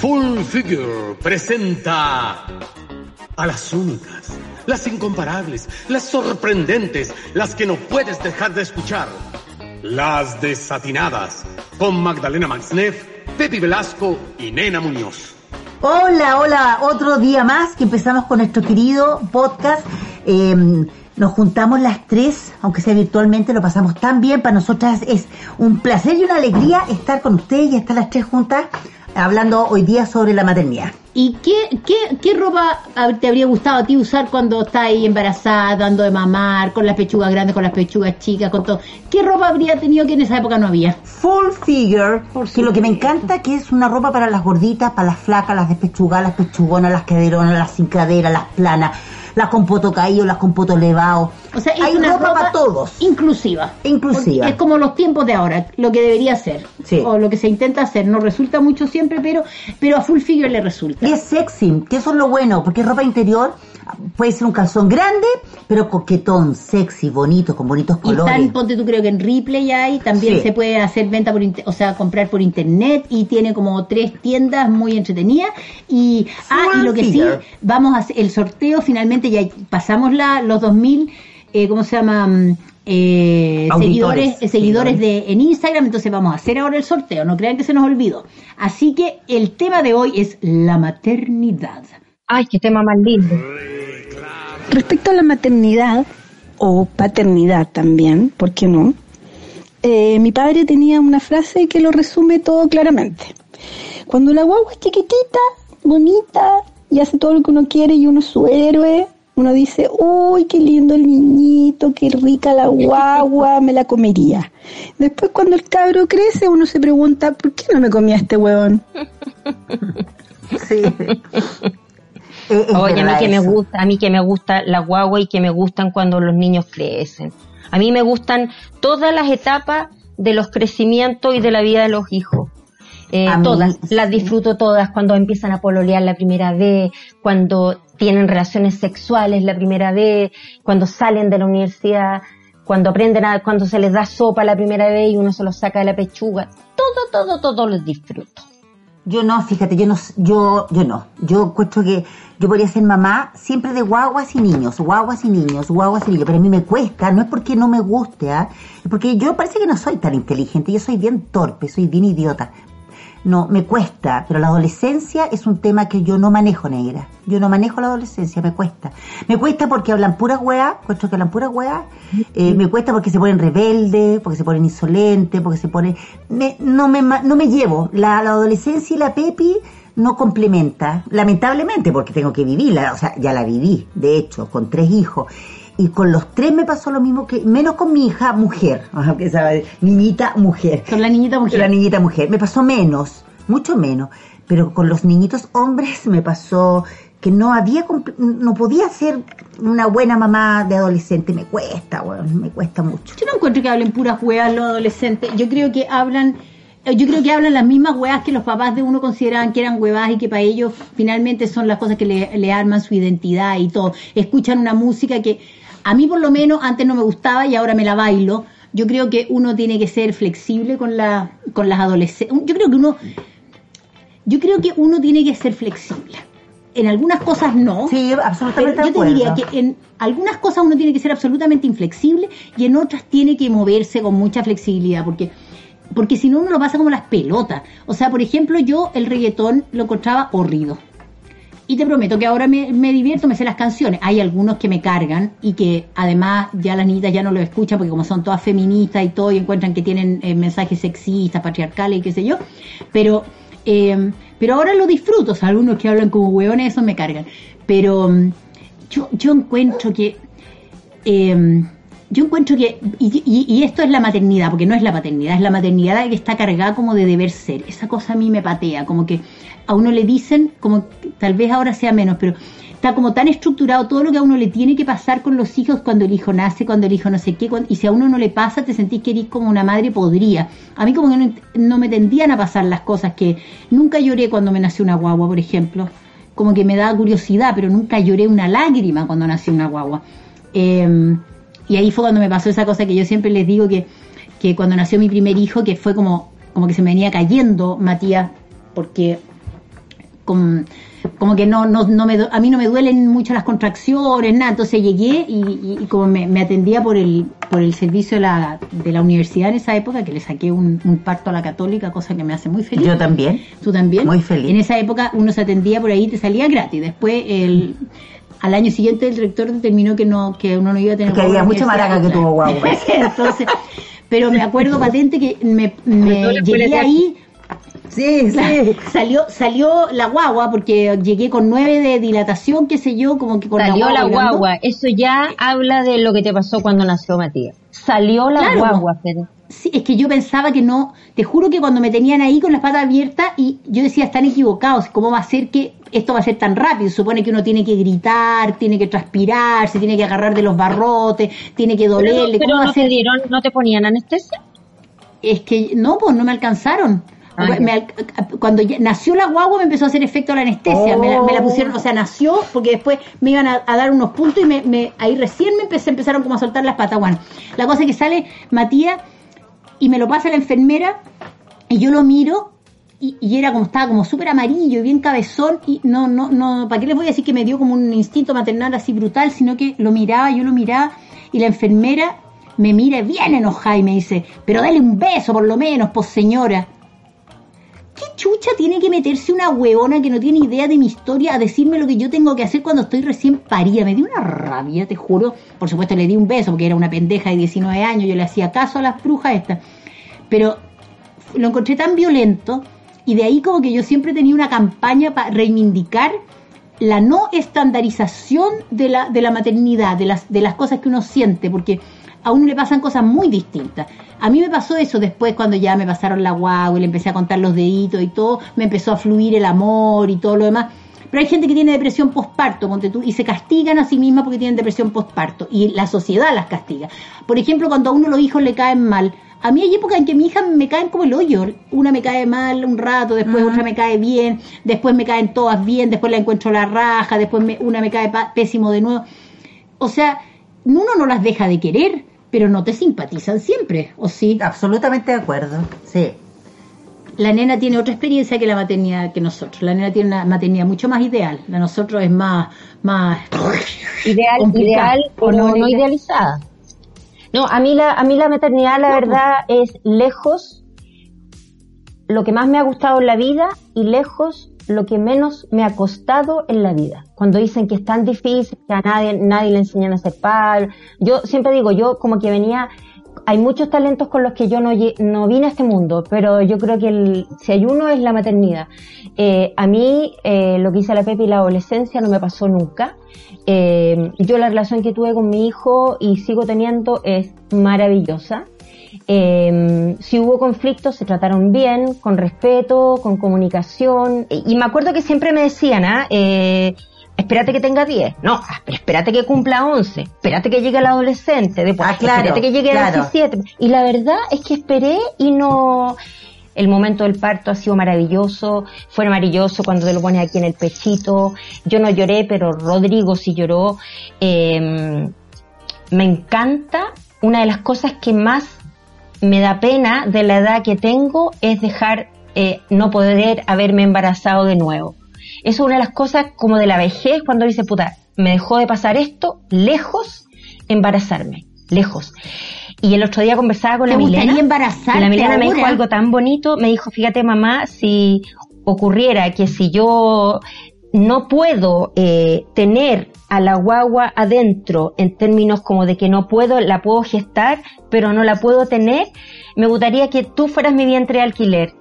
Full Figure presenta a las únicas, las incomparables, las sorprendentes, las que no puedes dejar de escuchar. Las desatinadas, con Magdalena Maxneff, Pepi Velasco y Nena Muñoz. Hola, hola, otro día más que empezamos con nuestro querido podcast. Eh, nos juntamos las tres, aunque sea virtualmente, lo pasamos tan bien. Para nosotras es un placer y una alegría estar con ustedes y estar las tres juntas hablando hoy día sobre la maternidad. ¿Y qué, qué, qué ropa te habría gustado a ti usar cuando estás ahí embarazada, dando de mamar, con las pechugas grandes, con las pechugas chicas, con todo? ¿Qué ropa habría tenido que en esa época no había? Full figure, que lo que me encanta que es una ropa para las gorditas, para las flacas, las despechugadas, las pechugonas, las caderonas, las sin cadera, las planas las con poto caído, las con poto elevado. O sea, hay una ropa, para todos. Inclusiva. Inclusiva. Es como los tiempos de ahora, lo que debería ser. O lo que se intenta hacer. No resulta mucho siempre, pero, pero a full figure le resulta. Y es sexy, que eso es lo bueno, porque es ropa interior puede ser un calzón grande, pero coquetón, sexy, bonito, con bonitos colores. Y ponte tú creo que en Ripley hay, también se puede hacer venta por, o sea, comprar por internet y tiene como tres tiendas muy entretenidas. Y, ah, y lo que sí, vamos a hacer el sorteo, finalmente ya pasamos la, los 2000, eh, ¿cómo se llama? Mm, eh, seguidores, eh, seguidores de en Instagram, entonces vamos a hacer ahora el sorteo, no crean que se nos olvidó. Así que el tema de hoy es la maternidad. Ay, qué tema más lindo. Respecto a la maternidad o paternidad también, ¿por qué no? Eh, mi padre tenía una frase que lo resume todo claramente. Cuando la guagua es chiquitita, bonita y hace todo lo que uno quiere y uno es su héroe, uno dice, uy, qué lindo el niñito, qué rica la guagua, me la comería. Después cuando el cabro crece, uno se pregunta, ¿por qué no me comía este huevón? Sí. Oye, a mí que me gusta, a mí que me gusta la guagua y que me gustan cuando los niños crecen. A mí me gustan todas las etapas de los crecimientos y de la vida de los hijos. Eh, todas, las disfruto todas, cuando empiezan a pololear la primera vez, cuando tienen relaciones sexuales la primera vez, cuando salen de la universidad, cuando aprenden a, cuando se les da sopa la primera vez y uno se los saca de la pechuga. Todo, todo, todo los disfruto. Yo no, fíjate, yo no, yo, yo no. Yo encuentro que yo podría ser mamá siempre de guaguas y niños, guaguas y niños, guaguas y niños, pero a mí me cuesta, no es porque no me guste, ¿ah? es porque yo parece que no soy tan inteligente, yo soy bien torpe, soy bien idiota. No, me cuesta, pero la adolescencia es un tema que yo no manejo, negra. Yo no manejo la adolescencia, me cuesta. Me cuesta porque hablan puras weas, encuentro que hablan puras weas. Eh, me cuesta porque se ponen rebeldes, porque se ponen insolentes, porque se ponen... Me, no, me, no me llevo. La, la adolescencia y la Pepi no complementa, lamentablemente, porque tengo que vivirla, o sea, ya la viví, de hecho, con tres hijos. Y con los tres me pasó lo mismo que, menos con mi hija mujer, aunque sabe, niñita mujer. Con la niñita mujer. La niñita mujer, me pasó menos, mucho menos. Pero con los niñitos hombres me pasó que no había, no podía ser una buena mamá de adolescente, me cuesta, bueno, me cuesta mucho. Yo no encuentro que hablen puras weas los adolescentes, yo creo que hablan eh, yo creo que hablan las mismas huevas que los papás de uno consideraban que eran huevas y que para ellos finalmente son las cosas que le, arman su identidad y todo. Escuchan una música que a mí por lo menos antes no me gustaba y ahora me la bailo. Yo creo que uno tiene que ser flexible con la con las adolescentes. Yo creo que uno yo creo que uno tiene que ser flexible. En algunas cosas no. Sí, absolutamente. yo te diría que en algunas cosas uno tiene que ser absolutamente inflexible y en otras tiene que moverse con mucha flexibilidad porque porque si no uno lo pasa como las pelotas. O sea, por ejemplo, yo el reggaetón lo encontraba horrido. Y te prometo que ahora me, divierto, me sé las canciones. Hay algunos que me cargan y que además ya las niñitas ya no lo escuchan porque como son todas feministas y todo y encuentran que tienen eh, mensajes sexistas, patriarcales y qué sé yo. Pero, eh, pero ahora lo disfruto. O sea, algunos que hablan como hueones, esos me cargan. Pero mm, yo, yo encuentro que... Eh, yo encuentro que, y, esto es la maternidad, porque no es la paternidad, es la maternidad que está cargada como de deber ser. Esa cosa a mí me patea, como que a uno le dicen, como tal vez ahora sea menos, pero está como tan estructurado todo lo que a uno le tiene que pasar con los hijos cuando el hijo nace, cuando el hijo no sé qué, y si a uno no le pasa, te sentís que eres como una madre podría. A mí como que no, me tendían a pasar las cosas que nunca lloré cuando me nació una guagua, por ejemplo. Como que me da curiosidad, pero nunca lloré una lágrima cuando nació una guagua. Eh, y ahí fue cuando me pasó esa cosa que yo siempre les digo que, que cuando nació mi primer hijo, que fue como, como que se me venía cayendo Matías, porque como que no, no, no me, a mí no me duelen mucho las contracciones, nada. Entonces llegué y, como me, atendía por el, por el servicio de la, de la universidad en esa época, que le saqué un, parto a la católica, cosa que me hace muy feliz. Yo también. ¿Tú también? Muy feliz. En esa época uno se atendía por ahí y te salía gratis. Después el al año siguiente el rector determinó que no que uno no iba a tener que había mucha maraca que tuvo guagua entonces pero me acuerdo patente que me, me llegué ahí Sí, sí. Salió, salió la guagua porque llegué con nueve de dilatación, qué sé yo, como que con salió la guagua. Eso ya habla de lo que te pasó cuando nació Matías. Salió la guagua, pero. Sí, es que yo pensaba que no, te juro que cuando me tenían ahí con las patas abiertas y yo decía, están equivocados, ¿cómo va a ser que esto va a ser tan rápido? supone que uno tiene que gritar, tiene que transpirar, se tiene que agarrar de los barrotes, tiene que dolerle. Pero, no, te dieron, ¿no te ponían anestesia? Es que no, pues no me alcanzaron. Ah, cuando nació la guagua me empezó a hacer efecto la anestesia, me, la, pusieron, o sea, nació porque después me iban a, dar unos puntos y me, ahí recién me empecé, empezaron como a soltar las patas. Bueno, la cosa es que sale Matías y me lo pasa la enfermera y yo lo miro y, era como estaba como súper amarillo y bien cabezón y no, no, no, ¿para qué les voy a decir que me dio como un instinto maternal así brutal? Sino que lo miraba, yo lo miraba y la enfermera me mira bien enojada y me dice, pero dale un beso por lo menos, pues señora. ¿Qué chucha tiene que meterse una huevona que no tiene idea de mi historia a decirme lo que yo tengo que hacer cuando estoy recién parida? Me dio una rabia, te juro. Por supuesto le di un beso porque era una pendeja de 19 años, yo le hacía caso a las brujas estas. Pero lo encontré tan violento y de ahí como que yo siempre tenía una campaña para reivindicar la no estandarización de la, de la maternidad, de las, de las cosas que uno siente, porque a uno le pasan cosas muy distintas. A mí me pasó eso después cuando ya me pasaron la guagua y le empecé a contar los deditos y todo, me empezó a fluir el amor y todo lo demás. Pero hay gente que tiene depresión postparto, y se castigan a sí misma porque tienen depresión postparto y la sociedad las castiga. Por ejemplo, cuando a uno los hijos le caen mal, a mí hay épocas en que mi hija me caen como el hoyo. Una me cae mal un rato, después otra me cae bien, después me caen todas bien, después la encuentro la raja, después una me cae pésimo de nuevo. O sea, uno no las deja de querer, pero no te simpatizan siempre, ¿o sí? Absolutamente de acuerdo, sí. La nena tiene otra experiencia que la maternidad que nosotros. La nena tiene una maternidad mucho más ideal. La nosotros es más, más ideal, ideal o no, no idealizada. No, a mí la, a mí la maternidad, la verdad, es lejos lo que más me ha gustado en la vida y lejos lo que menos me ha costado en la vida. Cuando dicen que es tan difícil, que a nadie, nadie le enseñan a hacer padre. Yo siempre digo, yo como que venía, hay muchos talentos con los que yo no, no vine a este mundo, pero yo creo que si hay uno es la maternidad. Eh, a mí eh, lo que hice la Pepe y la adolescencia no me pasó nunca. Eh, yo la relación que tuve con mi hijo y sigo teniendo es maravillosa. Si hubo conflictos, se trataron bien, con respeto, con comunicación. Y, me acuerdo que siempre me decían, ¿ah? Espérate que tenga 10, no, espérate que cumpla 11, espérate que llegue el adolescente, después, ah, espérate que llegue a 17. Y la verdad es que esperé y no... El momento del parto ha sido maravilloso, fue maravilloso cuando te lo pones aquí en el pechito. Yo no lloré, pero Rodrigo sí lloró. Eh, me encanta, una de las cosas que más me da pena de la edad que tengo es dejar eh, no poder haberme embarazado de nuevo. Eso es una de las cosas como de la vejez cuando dice, puta, me dejó de pasar esto, lejos, embarazarme, lejos. Y el otro día conversaba con la Milena. Y la Milena me dijo algo tan bonito, me dijo, fíjate mamá, si ocurriera que si yo no puedo eh, tener a la guagua adentro en términos como de que no puedo, la puedo gestar, pero no la puedo tener, me gustaría que tú fueras mi vientre de alquiler.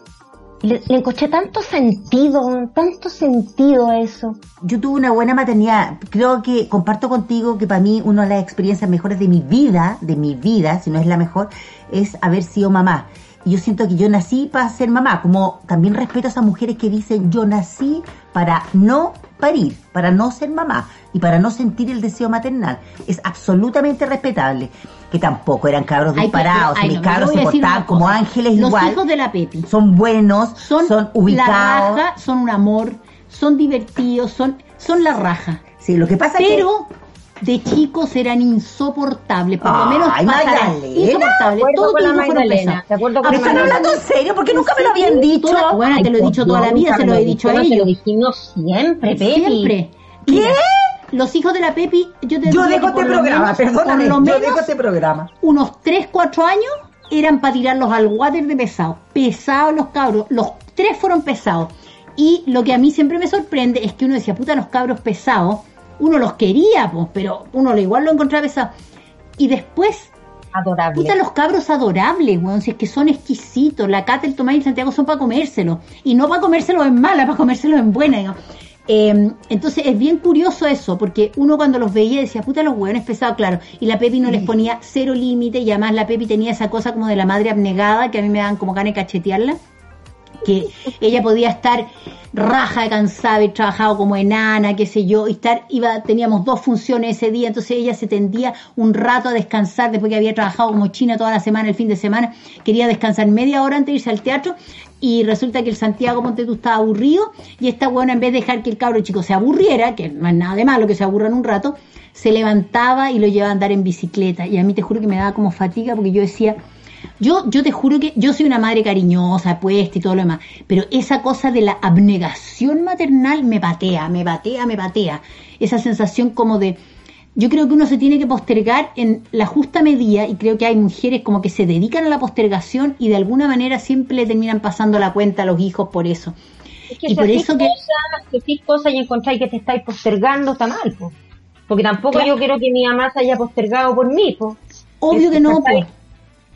Le, le tanto sentido, tanto sentido a eso. Yo tuve una buena maternidad. Creo que comparto contigo que para mí una de las experiencias mejores de mi vida, de mi vida, si no es la mejor, es haber sido mamá. Y yo siento que yo nací para ser mamá, como también respeto a esas mujeres que dicen yo nací para no parir, para no ser mamá y para no sentir el deseo maternal. Es absolutamente respetable. Que tampoco eran cabros disparados, mis cabros se portaban como ángeles Los igual. Los hijos de la Peti. Son buenos, son, son ubicados. La raja, son un amor, son divertidos, son, son la raja. Sí, lo que pasa Pero de chicos eran insoportables, por lo menos Ay, insoportables. Todos con la Magdalena, pesados. de acuerdo con pesar ¿Están hablando en serio? ¿Por qué nunca me lo habían dicho? Toda- bueno, te lo he dicho toda la vida, se lo he dicho a Te lo ellos. dijimos siempre, Pepi. Siempre. ¿Qué? Mira, los hijos de la Pepi, yo te Yo dejo este lo programa, perdóname, lo yo dejo este programa. unos 3, 4 años eran para tirarlos al water de pesados. Pesados los cabros. Los tres fueron pesados. Y lo que a mí siempre me sorprende es que uno decía, puta, los cabros pesados, uno los quería, pues, pero uno igual lo encontraba pesado. Y después, Adorable. puta, los cabros adorables, weón, si es que son exquisitos. La Cata, el Tomás y el Santiago son para comérselo. Y no para comérselo en mala, para comérselo en buena, digamos. Eh, entonces es bien curioso eso, porque uno cuando los veía decía, puta, los hueones pesados, claro. Y la Pepi no les ponía cero límite, y además la Pepi tenía esa cosa como de la madre abnegada, que a mí me dan como ganas de cachetearla que ella podía estar raja de cansada, haber trabajado como enana, qué sé yo, y estar, iba, teníamos dos funciones ese día, entonces ella se tendía un rato a descansar después que había trabajado como china toda la semana, el fin de semana, quería descansar media hora antes de irse al teatro, y resulta que el Santiago Ponte tú estaba aburrido, y esta buena en vez de dejar que el cabro chico se aburriera, que no es nada de malo que se aburran un rato, se levantaba y lo llevaba a andar en bicicleta, y a mí te juro que me daba como fatiga porque yo decía, yo, yo te juro que yo soy una madre cariñosa, puesta y todo lo demás, pero esa cosa de la abnegación maternal me patea, me patea, me patea. Esa sensación como de, yo creo que uno se tiene que postergar en la justa medida y creo que hay mujeres como que se dedican a la postergación y de alguna manera siempre le terminan pasando la cuenta a los hijos por eso. Es que y si por eso que... cosas, hacís cosas y encontráis que te estáis postergando, está mal, po. Porque tampoco Claro. yo quiero que mi mamá se haya postergado por mí, po. Obvio que no.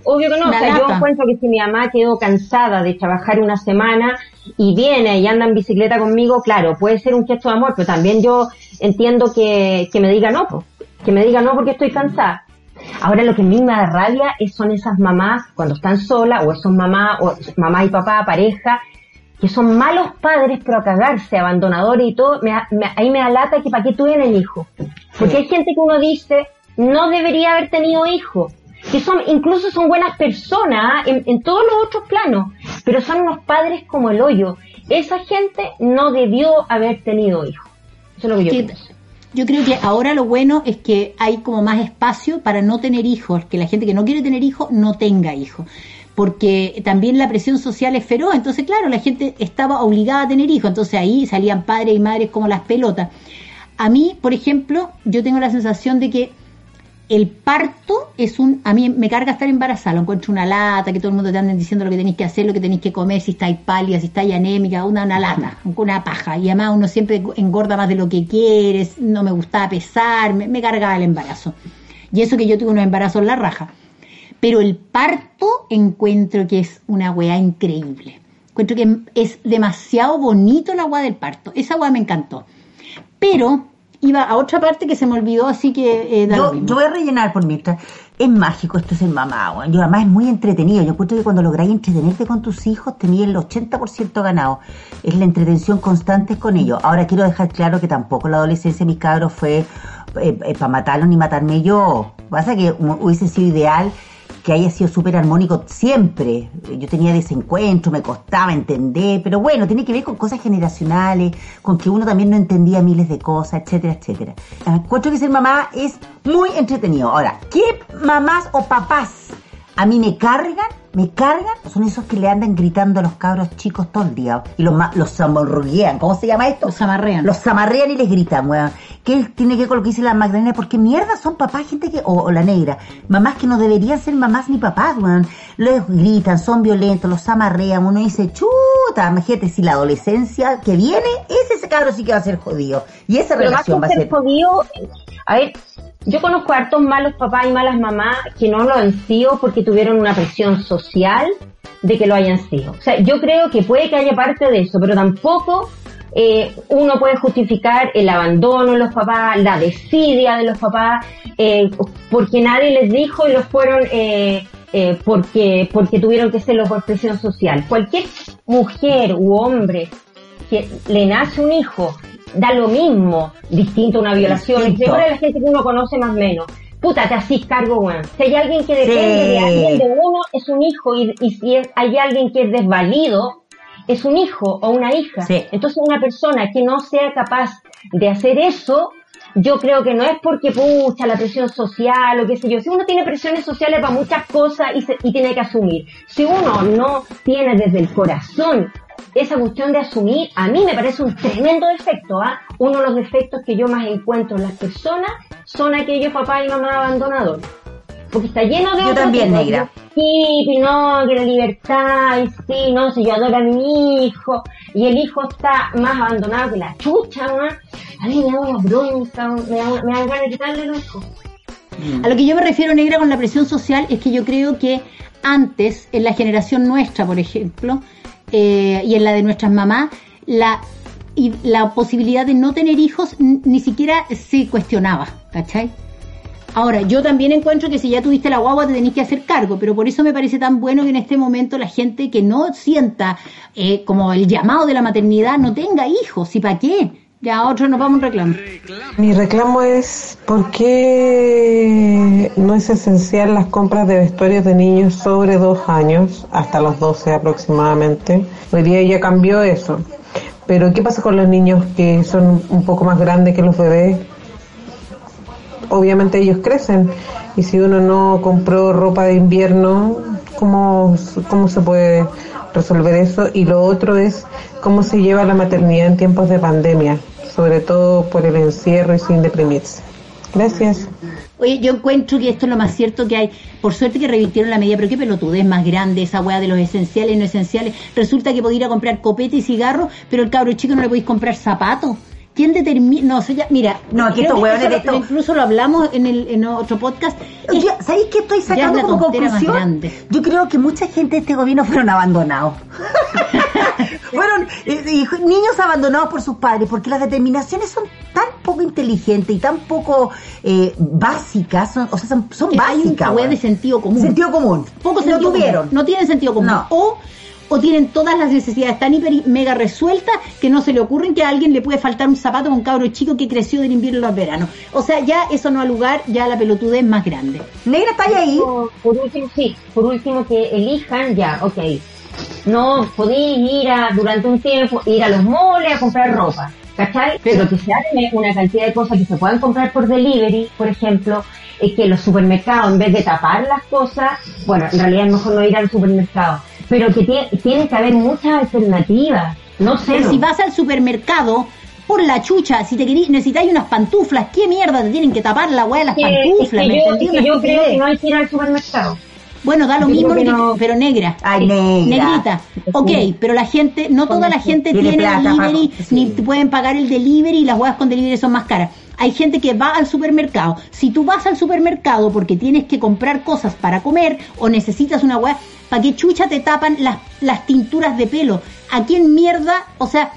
Pues. Obvio que no, Una o sea, yo encuentro que si mi mamá quedó cansada de trabajar una semana y viene y anda en bicicleta conmigo, claro, puede ser un gesto de amor, pero también yo entiendo que, que me diga no, po. que me diga no porque estoy cansada. Ahora lo que a mí me da rabia es, son esas mamás cuando están solas, o esos mamás, o mamá y papá, pareja, que son malos padres pero a cagarse, abandonadores y todo, me, me- ahí me da lata que para qué tuvieran hijos. Porque hay gente que uno dice, no debería haber tenido hijos, que son, incluso son buenas personas en, en todos los otros planos, pero son unos padres como el hoyo. Esa gente no debió haber tenido hijos. Eso es lo que yo pienso. yo creo que ahora lo bueno es que hay como más espacio para no tener hijos, que la gente que no quiere tener hijos no tenga hijos. Porque también la presión social es feroz, entonces claro, la gente estaba obligada a tener hijos, entonces ahí salían padres y madres como las pelotas. A mí, por ejemplo, yo tengo la sensación de que el parto es un, a mí me carga estar embarazada, lo encuentro una lata, que todo el mundo te anden diciendo lo que tenéis que hacer, lo que tenéis que comer, si estáis pálida, si estáis anémica, una, una lata, una paja. Y además uno siempre engorda más de lo que quieres, no me gustaba pesar, me, me cargaba el embarazo. Y eso que yo tuve unos embarazos en la raja. Pero el parto encuentro que es una weá increíble. Encuentro que es demasiado bonito la weá del parto. Esa weá me encantó. Pero iba a otra parte que se me olvidó, así que eh, da Yo, voy a rellenar por mientras. Es mágico esto ser mamá. Yo además es muy entretenido. Yo encuentro que cuando lográis entretenerte con tus hijos, tenías el 80% ganado. Es la entretención constante con ellos. Ahora quiero dejar claro que tampoco la adolescencia de mis cabros fue para matarlos ni matarme yo. Pasa que hu- hubiese sido ideal que haya sido súper armónico siempre. Yo tenía desencuentro, me costaba entender, pero bueno, tiene que ver con cosas generacionales, con que uno también no entendía miles de cosas, etcétera, etcétera. Encuentro que ser mamá es muy entretenido. Ahora, ¿qué mamás o papás a mí me cargan? Me cargan, son esos que le andan gritando a los cabros chicos todo el día y los, los zamorruguean. ¿Cómo se llama esto? Los amarrean. Los zamarrean y les gritan, weón. ¿Qué tiene que ver con lo que dice la Magdalena? Porque mierda son papás, gente que, o, o la negra, mamás que no deberían ser mamás ni papás, weón. Les gritan, son violentos, los zamarrean, uno dice, chuta, imagínate si la adolescencia que viene, ese, ese cabro sí que va a ser jodido. Y esa Pero que relación va a ser... jodido, a ver, yo conozco a hartos malos papás y malas mamás que no lo han sido porque tuvieron una presión social de que lo hayan sido. O sea, yo creo que puede que haya parte de eso, pero tampoco eh, uno puede justificar el abandono de los papás, la desidia de los papás, eh, porque nadie les dijo y los fueron eh, eh, porque, porque tuvieron que serlo por presión social. Cualquier mujer u hombre que le nace un hijo, da lo mismo, distinto a una violación, Distinto. etcétera, la gente que uno conoce más o menos. Puta, te hacís cargo, weón. Si hay alguien que depende Sí. de alguien de uno, es un hijo, y, y si es- hay alguien que es desvalido, es un hijo o una hija. Sí. Entonces una persona que no sea capaz de hacer eso, yo creo que no es porque pucha la presión social o qué sé yo. Si uno tiene presiones sociales para muchas cosas y, y tiene que asumir. Si uno no tiene desde el corazón esa cuestión de asumir, a mí me parece un tremendo defecto. ¿ah? Uno de los defectos que yo más encuentro en las personas son aquellos papás y mamás abandonadores. Porque está lleno de... Yo también, negra. Sí, no, que la libertad, y sí, no, si yo adoro a mi hijo, y el hijo está más abandonado que la chucha, ¿no? a mí me da una bronca, me da, me da ganas de quitarle los hijos. A lo que yo me refiero, negra, con la presión social, es que yo creo que antes, en la generación nuestra, por ejemplo, eh, y en la de nuestras mamás, la, la posibilidad de no tener hijos ni siquiera se cuestionaba, ¿cachai? Ahora, yo también encuentro que si ya tuviste la guagua te tenés que hacer cargo, pero por eso me parece tan bueno que en este momento la gente que no sienta eh, como el llamado de la maternidad no tenga hijos, ¿y para qué? Ya otro nos vamos a un reclamo. Mi reclamo es por qué no es esencial las compras de vestuarios de niños sobre dos años, hasta los 12 aproximadamente. Hoy día ya cambió eso. Pero ¿qué pasa con los niños que son un poco más grandes que los bebés? Obviamente ellos crecen y si uno no compró ropa de invierno, ¿cómo, cómo se puede resolver eso? Y lo otro es cómo se lleva la maternidad en tiempos de pandemia sobre todo por el encierro y sin deprimirse. Gracias. Oye, yo encuentro que esto es lo más cierto que hay. Por suerte que revirtieron la medida, pero qué pelotudez más grande esa weá de los esenciales y no esenciales. Resulta que podía ir a comprar copete y cigarro, pero el cabro chico no le podéis comprar zapatos. ¿Quién determina? No, sé ya, mira. No, aquí estos hueones de esto. Incluso lo hablamos en, el, en otro podcast. ¿Sabéis qué estoy sacando como conclusión? Yo creo que mucha gente de este gobierno fueron abandonados. fueron eh, niños abandonados por sus padres, porque las determinaciones son tan poco inteligentes y tan poco eh, básicas, o sea, son, son básicas. Hay un de sentido común. Sentido común. Poco no sentido tuvieron. No tienen sentido común. O o tienen todas las necesidades tan hiper mega resueltas que no se le ocurren que a alguien le puede faltar un zapato a un cabro chico que creció del invierno a los veranos. O sea, ya eso no ha lugar, ya la pelotudez es más grande. Negra, ¿está ahí? Por último, sí, por último que elijan ya, ok. No podéis ir a, durante un tiempo, ir a los moles a comprar ropa. ¿Cachai? Pero que se hagan una cantidad de cosas que se puedan comprar por delivery, por ejemplo, es que los supermercados, en vez de tapar las cosas, bueno, en realidad es mejor no ir al supermercado, pero que tiene, que haber muchas alternativas, no sé. Pero si vas al supermercado, por la chucha, si te querís, necesitáis unas pantuflas, ¿qué mierda te tienen que tapar la weá de las pantuflas? ¿Me yo, yo creo que no hay que ir al supermercado. Bueno, da lo mismo, pero negra. Ay, negra. Negrita. Ok, pero la gente, no toda la gente tiene, delivery, ni pueden pagar el delivery y las huevas con delivery son más caras. Hay gente que va al supermercado. Si tú vas al supermercado porque tienes que comprar cosas para comer o necesitas una hueá, ¿para qué chucha te tapan las, las tinturas de pelo? ¿A quién mierda? O sea,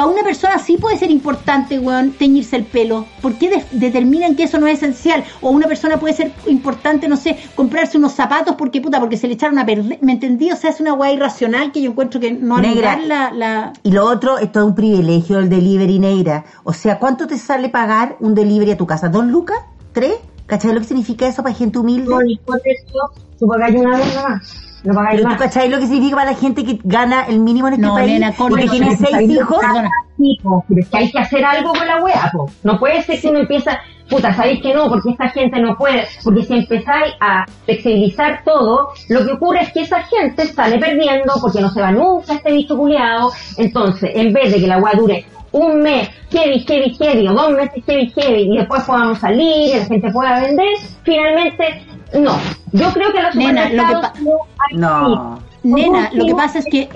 para una persona sí puede ser importante, weón, teñirse el pelo. ¿Por qué determinan que eso no es esencial? O una persona puede ser importante, no sé, comprarse unos zapatos porque puta, porque se le echaron a perder. ¿Me entendí? O sea, es una weá irracional que yo encuentro que no negra. La, la... Y lo otro, esto es un privilegio, el delivery negra. O sea, ¿cuánto te sale pagar un delivery a tu casa? ¿Dos lucas? ¿Tres? ¿Cachai lo que significa eso para gente humilde? No, eso, tú pagas una vez más. No Pero tú cachai lo que significa para la gente que gana el mínimo en este país y que tiene seis hijos. Perdona. pero es que hay que hacer algo con la wea, po. No puede ser que uno empieza, puta, sabéis que no, porque esta gente no puede, porque si empezáis a flexibilizar todo, lo que ocurre es que esa gente sale perdiendo porque no se va nunca este bicho culiado. Entonces, en vez de que la wea dure un mes, heavy, heavy, heavy, o dos meses heavy, heavy, y después podamos salir y la gente pueda vender, finalmente no, yo creo que los Nena, lo que no. Nena, lo que pasa es que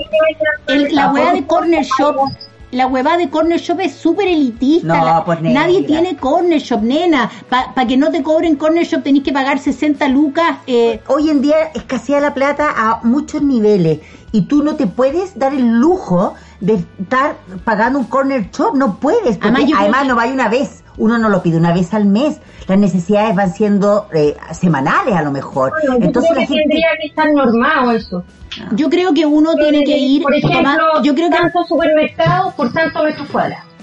la hueá de Corner Shop la hueva de Corner Shop es súper elitista. No, pues, nadie tiene Corner Shop, nena. Para que no te cobren Corner Shop tenés que pagar 60 lucas. Eh. Hoy en día escasea la plata a muchos niveles y tú no te puedes dar el lujo de estar pagando un Corner Shop. No puedes, porque además, no vaya una vez uno no lo pide una vez al mes, las necesidades van siendo eh, semanales a lo mejor. Entonces la gente tendría que estar normado eso. Yo creo que uno tiene que ir, por ejemplo, yo creo que tanto supermercado por tanto metros cuadrados.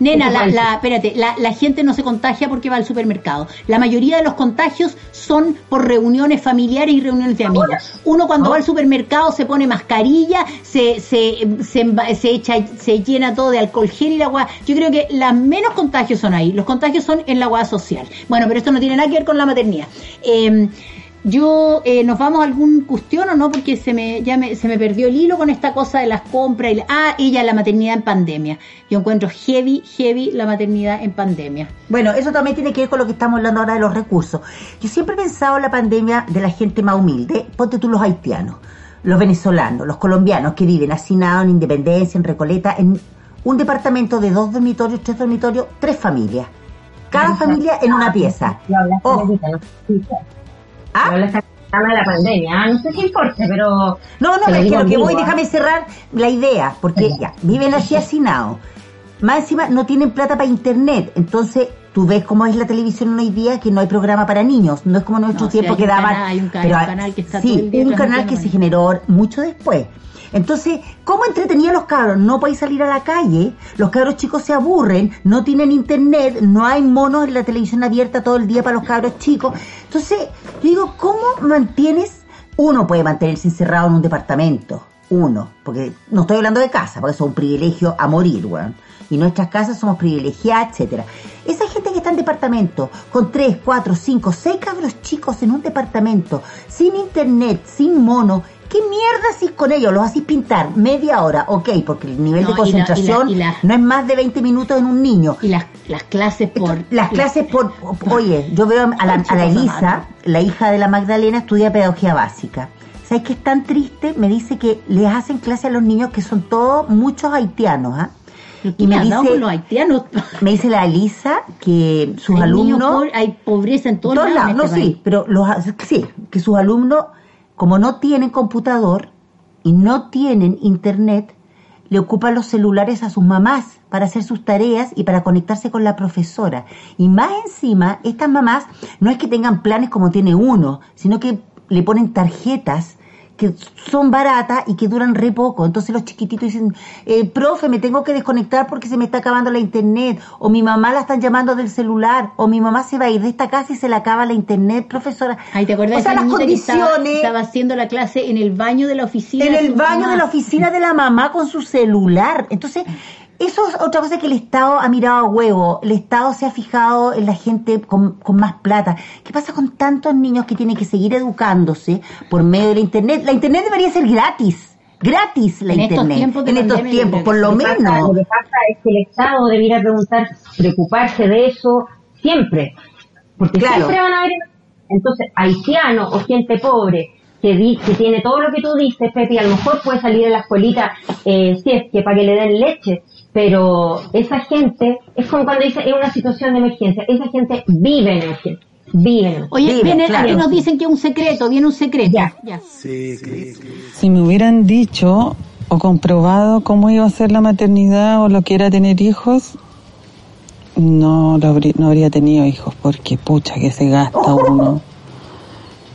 Nena, la, la, espérate, la, la, gente no se contagia porque va al supermercado. La mayoría de los contagios son por reuniones familiares y reuniones de amigos. Uno cuando va al supermercado se pone mascarilla, se, se, se, echa, se llena todo de alcohol gel y la agua. Yo creo que las menos contagios son ahí. Los contagios son en la agua social. Bueno, pero esto no tiene nada que ver con la maternidad. Eh, yo, eh, ¿nos vamos a algún cuestión o no? Porque se me, ya me, se me perdió el hilo con esta cosa de las compras. Y ah, ella, la maternidad en pandemia. Yo encuentro heavy, heavy la maternidad en pandemia. Bueno, eso también tiene que ver con lo que estamos hablando ahora de los recursos. Yo siempre he pensado en la pandemia de la gente más humilde. Ponte tú los haitianos, los venezolanos, los colombianos que viven hacinados en Independencia, en Recoleta, en un departamento de dos dormitorios, tres dormitorios, tres familias. Cada familia en una pieza. ¿Ah? No de la pandemia, ah, no sé si importa, pero... No, no, es que lo que voy, déjame cerrar la idea, porque ya, viven así hacinados. Más encima no tienen plata para internet, entonces tú ves cómo es la televisión hoy día, que no hay programa para niños, no es como en nuestro tiempo que daban... Hay un, canal, que está sí, un canal que se generó mucho después. Entonces, ¿cómo entretenía a los cabros? No podéis salir a la calle, los cabros chicos se aburren, no tienen internet, no hay monos en la televisión abierta todo el día para los cabros chicos. Entonces, yo digo, ¿cómo mantienes? Uno puede mantenerse encerrado en un departamento, uno, porque no estoy hablando de casa, porque eso es un privilegio a morir, weón. Y nuestras casas somos privilegiadas, etcétera. Esa gente que está en departamento, con tres, cuatro, cinco, seis cabros chicos en un departamento, sin internet, sin mono, ¿Qué mierda haces con ellos? ¿Los haces pintar media hora? Ok, porque el nivel de concentración no es más de 20 minutos en un niño. Y las, las clases por... Las clases por... Oye, yo veo a la, a la Elisa, la hija de la Magdalena, estudia pedagogía básica. ¿Sabes qué es tan triste? Me dice que les hacen clase a los niños que son todos muchos haitianos, ¿ah? Y me dice, los haitianos? me dice la Elisa que sus alumnos... hay pobreza en todos, todos lados. no, este sí, pero los, sí, que sus alumnos como no tienen computador y no tienen internet, le ocupan los celulares a sus mamás para hacer sus tareas y para conectarse con la profesora. Y más encima, estas mamás no es que tengan planes como tiene uno, sino que le ponen tarjetas que son baratas y que duran re poco. Entonces los chiquititos dicen, eh, profe, me tengo que desconectar porque se me está acabando la internet, o mi mamá la están llamando del celular, o mi mamá se va a ir de esta casa y se le acaba la internet, profesora. Ay, ¿te acuerdas o sea, las condiciones... Estaba, haciendo la clase en el baño de la oficina. En el baño de la oficina de la mamá con su celular. Entonces, eso es otra cosa que el Estado ha mirado a huevo. El Estado se ha fijado en la gente con, más plata. ¿Qué pasa con tantos niños que tienen que seguir educándose por medio de la Internet? La Internet debería ser gratis. Gratis la Internet. en estos tiempos, por lo menos. lo que pasa es que el Estado debería preguntar, preocuparse de eso siempre. Porque siempre van a haber, entonces, haitianos o gente pobre que, que tiene todo lo que tú dices, Pepe, a lo mejor puede salir de la escuelita, eh, si es que para que le den leche, pero esa gente, es como cuando dice, es una situación de emergencia, esa gente vive en emergencia. Vive. Oye, viene, aquí nos dicen que es un secreto, viene un secreto. Ya. ya. Sí, Si me hubieran dicho o comprobado cómo iba a ser la maternidad o lo que era tener hijos, no, no habría tenido hijos, porque pucha que se gasta uno.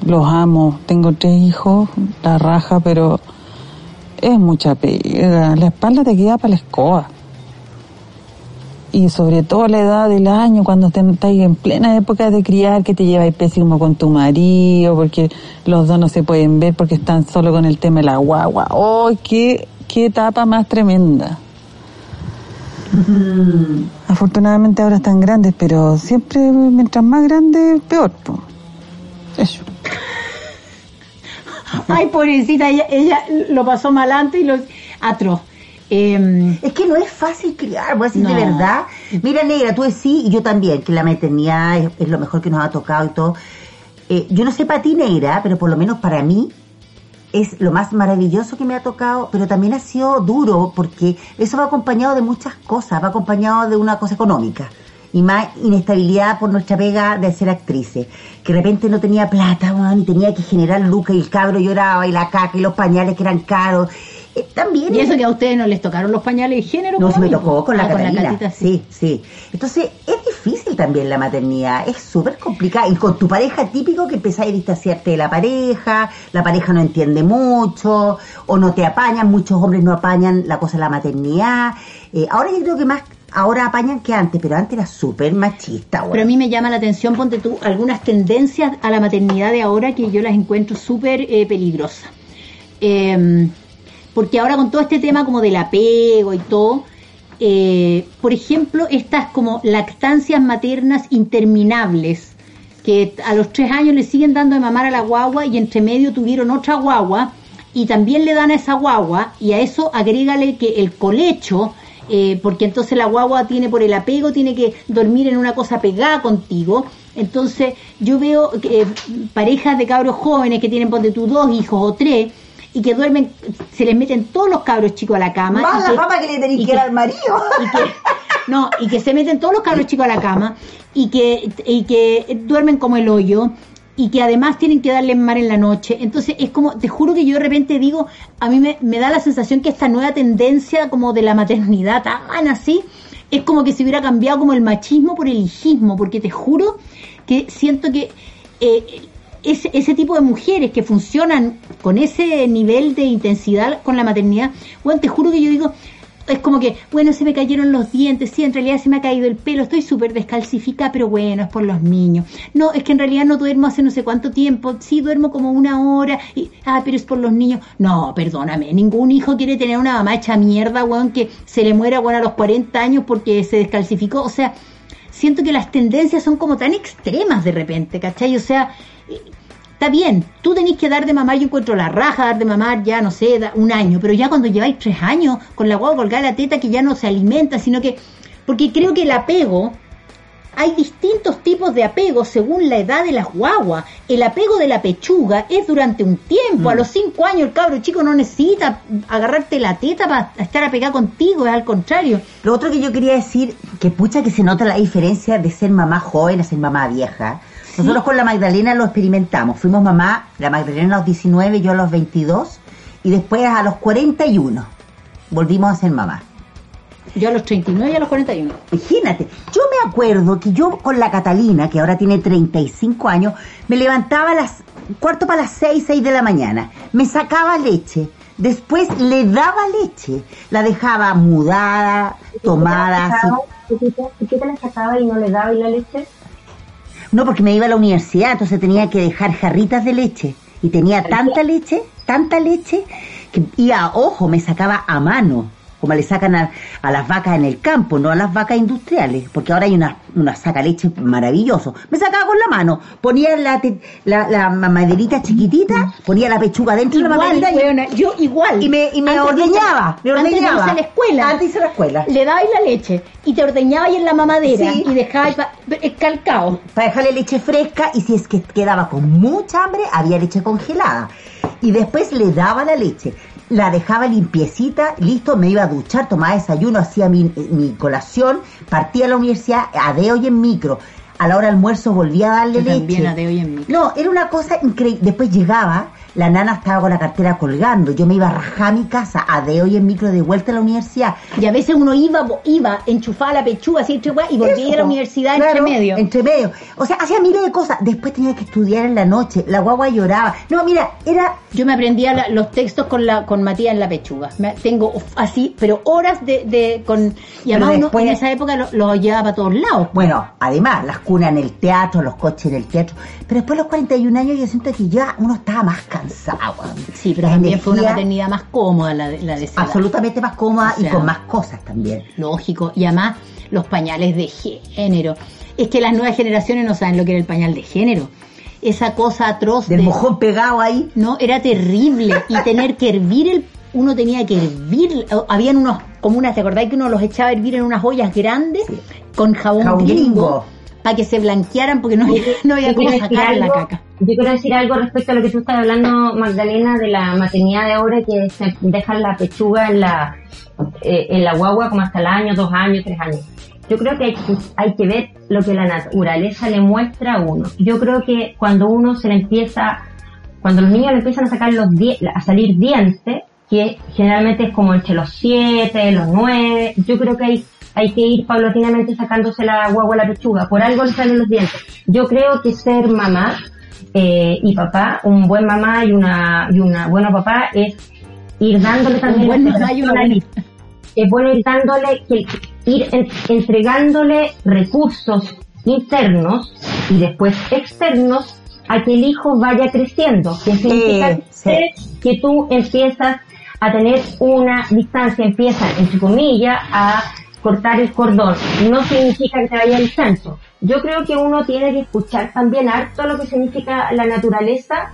Los amo, tengo tres hijos, la raja, pero es mucha pega. La espalda te queda para la escoba y sobre todo la edad del año, cuando estáis en plena época de criar, que te lleváis pésimo con tu marido, porque los dos no se pueden ver porque están solo con el tema de la guagua. ¡Oh, qué, qué etapa más tremenda! Afortunadamente ahora están grandes, pero siempre mientras más grandes, peor. Eso. Ay, pobrecita, ella, ella lo pasó mal antes y lo atroz. Eh, es que no es fácil criar, voy a decir de verdad. Mira, negra, tú decís, y yo también, que la maternidad es, lo mejor que nos ha tocado y todo. Eh, yo no sé para ti, negra, pero por lo menos para mí es lo más maravilloso que me ha tocado, pero también ha sido duro porque eso va acompañado de muchas cosas, va acompañado de una cosa económica y más inestabilidad por nuestra pega de ser actrices. Que de repente no tenía plata, man, y tenía que generar lucas y el cabro lloraba y la caca y los pañales que eran caros también y eso que a ustedes no les tocaron los pañales de género no se me tocó con la, ah, sí. sí entonces es difícil también la maternidad es súper complicada y con tu pareja típico que empezáis a distanciarte de la pareja la pareja no entiende mucho o no te apañan muchos hombres no apañan la cosa de la maternidad eh, ahora yo creo que más ahora apañan que antes, pero antes era súper machista. Pero a mí me llama la atención, ponte tú, algunas tendencias a la maternidad de ahora que yo las encuentro súper eh, peligrosas. Em, porque ahora con todo este tema como del apego y todo, eh, por ejemplo, estas como lactancias maternas interminables, que a los tres años le siguen dando de mamar a la guagua y entre medio tuvieron otra guagua y también le dan a esa guagua y a eso agrégale que el colecho, eh, porque entonces la guagua tiene por el apego, tiene que dormir en una cosa pegada contigo. Entonces yo veo eh, parejas de cabros jóvenes que tienen, ponte tú, dos hijos o tres, y que duermen, se les meten todos los cabros chicos a la cama. Más la que, que le tenéis que, dar al marido. no, y que se meten todos los cabros chicos a la cama y que, y que duermen como el hoyo y que además tienen que darle mar en la noche. Entonces es como, te juro que yo de repente digo, a mí me, me da la sensación que esta nueva tendencia como de la maternidad tan así, es como que se hubiera cambiado como el machismo por el hijismo, porque te juro que siento que eh, ese, ese tipo de mujeres que funcionan con ese nivel de intensidad con la maternidad, bueno, te juro que yo digo, es como que, bueno, se me cayeron los dientes, sí, en realidad se me ha caído el pelo, estoy súper descalcificada, pero bueno, es por los niños. No, es que en realidad no duermo hace no sé cuánto tiempo, sí, duermo como una hora, y, ah, pero es por los niños. No, perdóname, ningún hijo quiere tener una mamá hecha mierda, weón, que se le muera, weón, a los 40 años porque se descalcificó, o sea, siento que las tendencias son como tan extremas de repente, ¿cachai? O sea, Está bien, tú tenés que dar de mamar, yo encuentro la raja, dar de mamar ya, no sé, un año, pero ya cuando lleváis tres años con la guagua colgada la teta que ya no se alimenta, sino que, porque creo que el apego, hay distintos tipos de apego según la edad de las guaguas. El apego de la pechuga es durante un tiempo. A mm. los cinco años el cabro chico no necesita agarrarte la teta para estar apegado contigo, es al contrario. Lo otro que yo quería decir, que pucha que se nota la diferencia de ser mamá joven a ser mamá vieja. Nosotros con la Magdalena lo experimentamos. Fuimos mamá, la Magdalena a los 19, yo a los 22, y después a los 41 volvimos a ser mamá. Yo a los 39 y a los 41. Imagínate, yo me acuerdo que yo con la Catalina, que ahora tiene 35 años, me levantaba a las cuarto para las 6, 6 de la mañana, me sacaba leche, después le daba leche, la dejaba mudada, tomada. ¿Por qué te la sacaba y no le daba la leche? No, porque me iba a la universidad, entonces tenía que dejar jarritas de leche. Y tenía tanta leche, tanta leche, que iba, ojo, me sacaba a mano como le sacan a, las vacas en el campo, no a las vacas industriales, porque ahora hay una, una saca leche maravilloso. Me sacaba con la mano, ponía la, la, maderita chiquitita, ponía la pechuga dentro de la maderita. Y, yo igual. Y me, y me ordeñaba, me ordeñaba. Antes de la escuela. Antes de la escuela. Le dabais la leche y te ordeñaba en la mamadera y dejabais calcao. Para dejarle leche fresca y si es que quedaba con mucha hambre, había leche congelada. Y después le daba la leche la dejaba limpiecita, listo, me iba a duchar, tomaba desayuno, hacía mi, mi colación, partía a la universidad a deo y en micro. A la hora del almuerzo volvía a darle leche. A y en micro. No, era una cosa increíble. Después llegaba, la nana estaba con la cartera colgando, yo me iba a rajar a mi casa, a de hoy en micro de vuelta a la universidad. Y a veces uno iba, iba, enchufaba la pechuga así, y volvía a la universidad entre medio. Entre medio. O sea, hacía miles de cosas. Después tenía que estudiar en la noche, la guagua lloraba. No, mira, era... Yo me aprendía los textos con la con Matías en la pechuga. tengo así, pero horas de... de con Y además en esa época lo, lo, llevaba a todos lados. Bueno, además, las cunas en el teatro, los coches en el teatro. Pero después de los 41 años yo siento que ya uno estaba más cansado Sí, pero también fue una maternidad más cómoda la de, la de Absolutamente más cómoda y con más cosas también. Lógico. Y además, los pañales de género. Es que las nuevas generaciones no saben lo que era el pañal de género esa cosa atroz. Del mojón pegado ahí. No, era terrible. Y tener que hervir el. Uno tenía que hervir. Habían unos comunas, ¿te acordáis que uno los echaba a hervir en unas ollas grandes con jabón, gringo, para que se blanquearan porque no, no había cómo sacar la caca? Yo quiero decir algo respecto a lo que tú estás hablando, Magdalena, de la maternidad de ahora, que se dejan la pechuga en la, eh, en la guagua como hasta el año, dos años, tres años. Yo creo que hay, hay, que ver lo que la naturaleza le muestra a uno. Yo creo que cuando uno se le empieza, cuando los niños le empiezan a sacar los a salir dientes, que generalmente es como entre los siete, los nueve, yo creo que hay, hay que ir paulatinamente sacándose la guagua a la pechuga. Por algo le salen los dientes. Yo creo que ser mamá eh, y papá, un buen mamá y una, y una buena papá es ir dándole también un buen mamá y una es bueno ir dándole que ir entregándole recursos internos y después externos a que el hijo vaya creciendo, que significa que tú empiezas a tener una distancia, empieza, entre comillas, a cortar el cordón. No significa que te vaya el censo. Yo creo que uno tiene que escuchar también harto lo que significa la naturaleza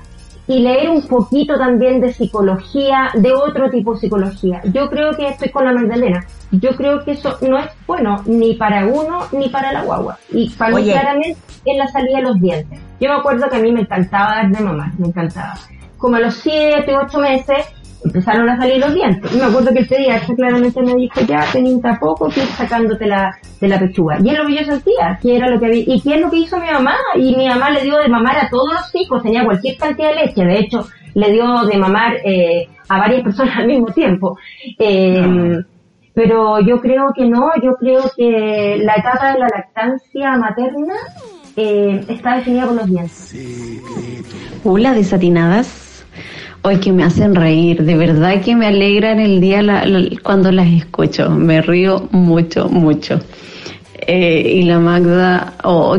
y leer un poquito también de psicología, de otro tipo de psicología. Yo creo que estoy con la Magdalena. Yo creo que eso no es bueno ni para uno ni para la guagua. Y para mí claramente es la salida de los dientes. Yo me acuerdo que a mí me encantaba dar de mamá, me encantaba. Como a los 7, 8 meses, empezaron a salir los dientes. Y me acuerdo que el pediatra claramente me dijo, ya, teniente poco que ir sacándote la, de la pechuga. Y es lo que yo sentía, que era lo que había, y qué es lo que hizo mi mamá. Y mi mamá le dio de mamar a todos los hijos, tenía cualquier cantidad de leche. De hecho, le dio de mamar eh, a varias personas al mismo tiempo. Eh, pero yo creo que no, yo creo que la etapa de la lactancia materna eh, está definida por los dientes. Hola, desatinadas. Hoy que me hacen reír, de verdad que me alegran el día cuando las escucho, me río mucho, mucho. Eh, y la Magda oh,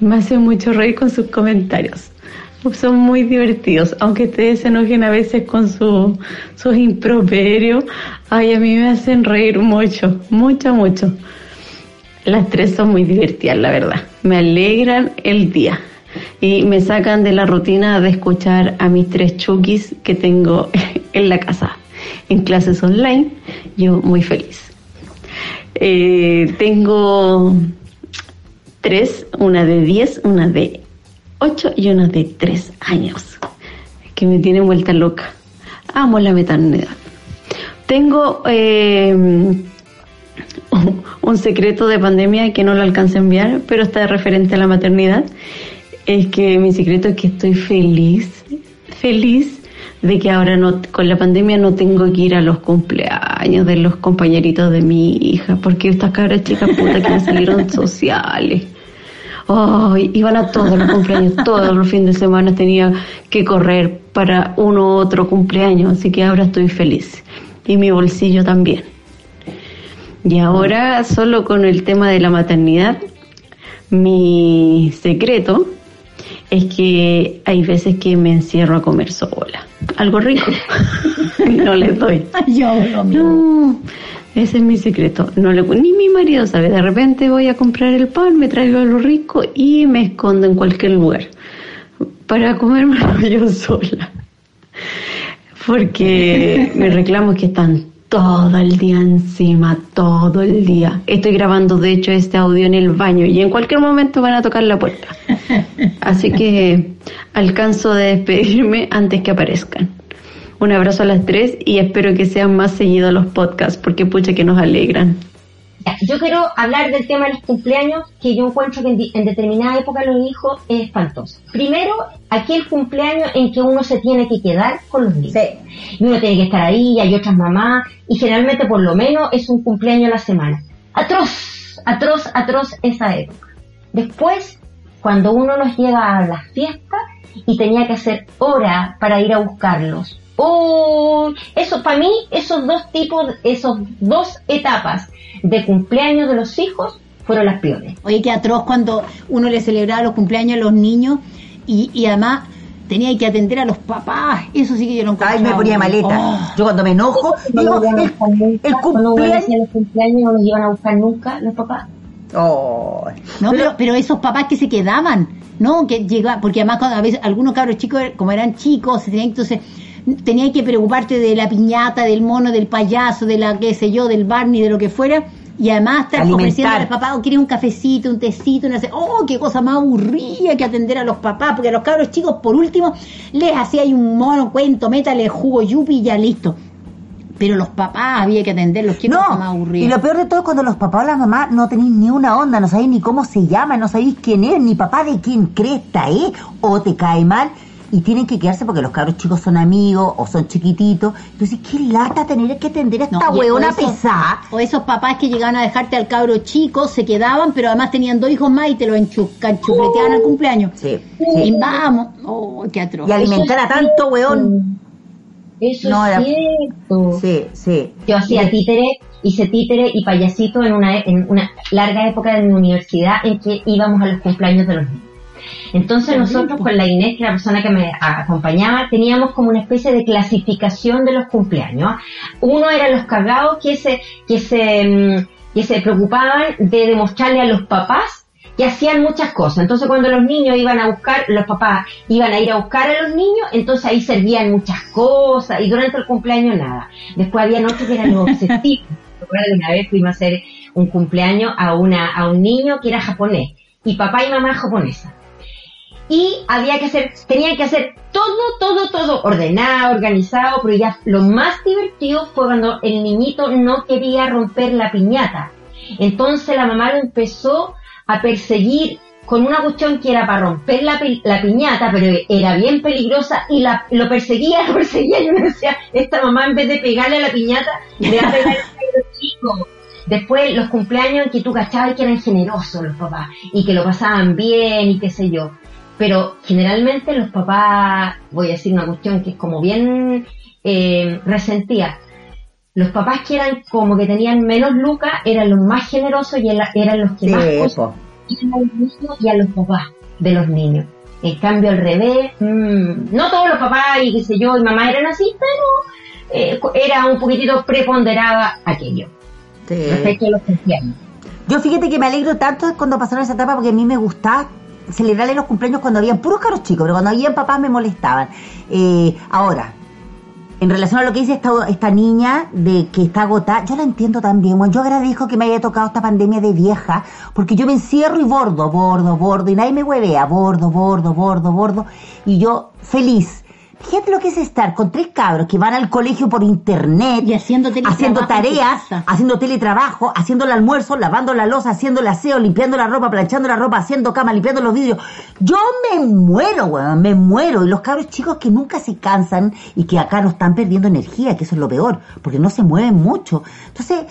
me hace mucho reír con sus comentarios. Son muy divertidos, aunque ustedes se enojen a veces con su, sus improperios. Ay, a mí me hacen reír mucho, mucho, mucho. Las tres son muy divertidas, la verdad. Me alegran el día y me sacan de la rutina de escuchar a mis tres chukis que tengo en la casa. En clases online, yo muy feliz. Eh, tengo tres, una de 10, una de 8 y una de 3 años, que me tiene vuelta loca. Amo la maternidad. Tengo eh, un secreto de pandemia que no lo alcancé a enviar, pero está referente a la maternidad es que mi secreto es que estoy feliz, feliz de que ahora no, con la pandemia no tengo que ir a los cumpleaños de los compañeritos de mi hija, porque estas cabras chicas putas que me salieron sociales. Oh, iban a todos los cumpleaños, todos los fines de semana tenía que correr para uno u otro cumpleaños, así que ahora estoy feliz. Y mi bolsillo también. Y ahora, solo con el tema de la maternidad, mi secreto es que hay veces que me encierro a comer sola. Algo rico. no le doy. no, ese es mi secreto. No le, ni mi marido sabe. De repente voy a comprar el pan, me traigo algo rico y me escondo en cualquier lugar para comérmelo yo sola. Porque me reclamo que están todo el día encima, todo el día. Estoy grabando, de hecho, este audio en el baño y en cualquier momento van a tocar la puerta. Así que alcanzo de despedirme antes que aparezcan. Un abrazo a las tres y espero que sean más seguidos los podcasts porque pucha que nos alegran. Yo quiero hablar del tema de los cumpleaños, que yo encuentro que en, determinada época los hijos es espantoso. Primero, aquel cumpleaños en que uno se tiene que quedar con los niños. Y uno tiene que estar ahí, hay otras mamás, y generalmente por lo menos es un cumpleaños a la semana. Atroz, atroz, atroz esa época. Después, cuando uno los lleva a las fiestas y tenía que hacer hora para ir a buscarlos. Oh, eso para mí, esos dos tipos, esos dos etapas de cumpleaños de los hijos fueron las peores. Oye, qué atroz cuando uno le celebraba los cumpleaños a los niños y, y además tenía que atender a los papás. Eso sí que yo no Ay, me ponía maleta. Oh. Yo cuando me enojo, digo, el, el, cumpleaños... los cumpleaños no los iban a buscar nunca los papás. Oh. No, pero, pero, esos papás que se quedaban, ¿no? Que llegaban, porque además cuando a veces algunos cabros chicos, como eran chicos, se tenían, entonces tenía que preocuparte de la piñata, del mono, del payaso, de la qué sé yo, del Barney, de lo que fuera. Y además estar ofreciendo al papá, o oh, quieres un cafecito, un tecito, no sé, oh, qué cosa más aburrida que atender a los papás, porque a los cabros chicos, por último, les hacía un mono cuento, métale jugo yupi y ya listo. Pero los papás había que atenderlos, qué cosa más aburrida. Y lo peor de todo es cuando los papás o las mamás no tenéis ni una onda, no sabéis ni cómo se llama, no sabéis quién es, ni papá de quién cresta ¿eh? o te cae mal y tienen que quedarse porque los cabros chicos son amigos o son chiquititos. Entonces, qué lata tener que atender a esta hueona pesada. O esos papás que llegaban a dejarte al cabro chico, se quedaban, pero además tenían dos hijos más y te lo enchufleteaban al cumpleaños. Sí. Y vamos, oh, qué atroz. Y alimentar a tanto hueón. Eso No, es cierto. Sí, sí. Yo hacía títere, hice títere y payasito en una, en una larga época de mi universidad en que íbamos a los cumpleaños de los niños. Entonces nosotros con la Inés, que era la persona que me acompañaba, teníamos como una especie de clasificación de los cumpleaños. Uno eran los cagados que se, que se, mm, que se preocupaban de demostrarle a los papás que hacían muchas cosas. Entonces cuando los niños iban a buscar, los papás iban a ir a buscar a los niños, entonces ahí servían muchas cosas y durante el cumpleaños nada. Después había otros que eran los obsesivos. Recuerdo una vez fuimos a hacer un cumpleaños a una, a un niño que era japonés y papá y mamá japonesa. Y había que hacer, tenían que hacer todo, todo, todo ordenado, organizado, pero ya lo más divertido fue cuando el niñito no quería romper la piñata. Entonces la mamá lo empezó a perseguir con una cuestión que era para romper la, pi- la piñata, pero era bien peligrosa y la, lo perseguía, lo perseguía. Yo me decía, esta mamá en vez de pegarle a la piñata, le va a pegar a los chicos. Después los cumpleaños que tú cachabas que eran generosos los papás y que lo pasaban bien y qué sé yo. Pero generalmente los papás, voy a decir una cuestión que es como bien eh, resentida, los papás que eran como que tenían menos lucas eran los más generosos y era- eran los que Sí, más cosas a los niños y a los papás de los niños. En cambio, al revés, mm, no todos los papás y qué sé yo y mamá eran así, pero eh, era un poquitito preponderada aquello Sí. respecto a los cristianos. Yo fíjate que me alegro tanto cuando pasaron esa etapa porque a mí me gustaba celebrarle los cumpleaños cuando habían puros caros chicos, pero cuando habían papás me molestaban. Eh, ahora, en relación a lo que dice esta, esta niña de que está agotada, yo la entiendo también. Bueno, yo agradezco que me haya tocado esta pandemia de vieja, porque yo me encierro y bordo, bordo, bordo, y nadie me huevea, bordo, bordo, bordo, bordo, y yo feliz. Fíjate lo que es estar con tres cabros que van al colegio por internet Y haciendo teletrabajo haciendo tareas, haciendo teletrabajo, haciendo el almuerzo, lavando la losa, haciendo el aseo, limpiando la ropa, planchando la ropa, haciendo cama, limpiando los vidrios. Yo me muero, weón, me muero. Y los cabros chicos que nunca se cansan y que acá no están perdiendo energía, que eso es lo peor, porque no se mueven mucho. Entonces,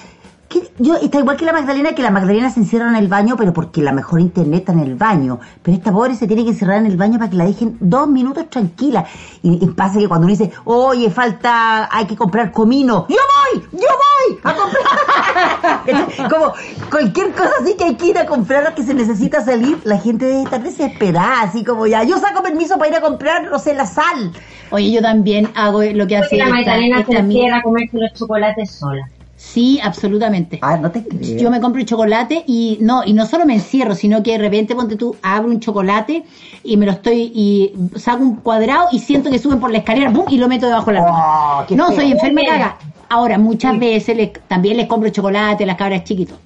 ¿qué? yo está igual que la Magdalena, que la Magdalena se encierra en el baño, pero porque la mejor internet está en el baño. Pero esta pobre se tiene que encerrar en el baño para que la dejen dos minutos tranquila. Y, y pasa que cuando uno dice, oye, falta, hay que comprar comino, yo voy, yo voy a comprar. Como cualquier cosa así que hay que ir a comprar que se necesita salir, la gente debe estar desesperada, así como ya, yo saco permiso para ir a comprar, no sé, la sal. Oye, yo también hago lo que hace la esta- Magdalena esta se amiga. quiera comerse los chocolates sola. Sí, absolutamente. Ah, no te creo. Yo me compro el chocolate y no, y no solo me encierro, sino que de repente ponte tú, abro un chocolate y me lo estoy, y saco un cuadrado y siento que suben por la escalera, ¡pum! y lo meto debajo de la Oh, No, feo. soy enferma y caga. Ahora, muchas veces les- también les compro chocolate a las cabras chiquitos.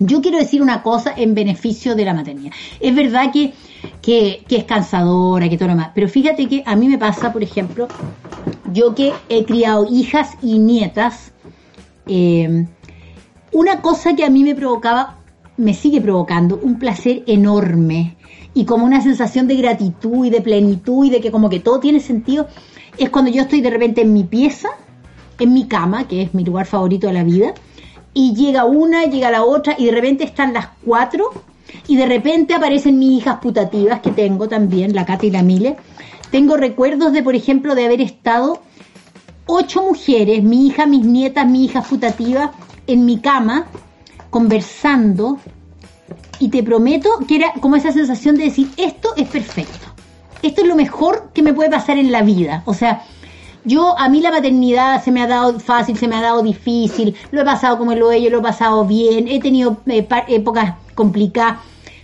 Yo quiero decir una cosa en beneficio de la maternidad. Es verdad que, que, que es cansadora, que todo lo demás, pero fíjate que a mí me pasa, por ejemplo, yo que he criado hijas y nietas, eh, una cosa que a mí me provocaba, me sigue provocando un placer enorme y como una sensación de gratitud y de plenitud y de que como que todo tiene sentido, es cuando yo estoy de repente en mi pieza, en mi cama, que es mi lugar favorito de la vida, y llega una, llega la otra, y de repente están las cuatro, y de repente aparecen mis hijas putativas que tengo también, la Cata y la Mile. Tengo recuerdos de, por ejemplo, de haber estado ocho mujeres, mi hija, mis nietas, mi hija putativa, en mi cama, conversando, y te prometo que era como esa sensación de decir, esto es perfecto, esto es lo mejor que me puede pasar en la vida. O sea, yo, a mí la maternidad se me ha dado fácil, se me ha dado difícil, lo he pasado como lo yo lo he pasado bien, he tenido eh, épocas complicadas,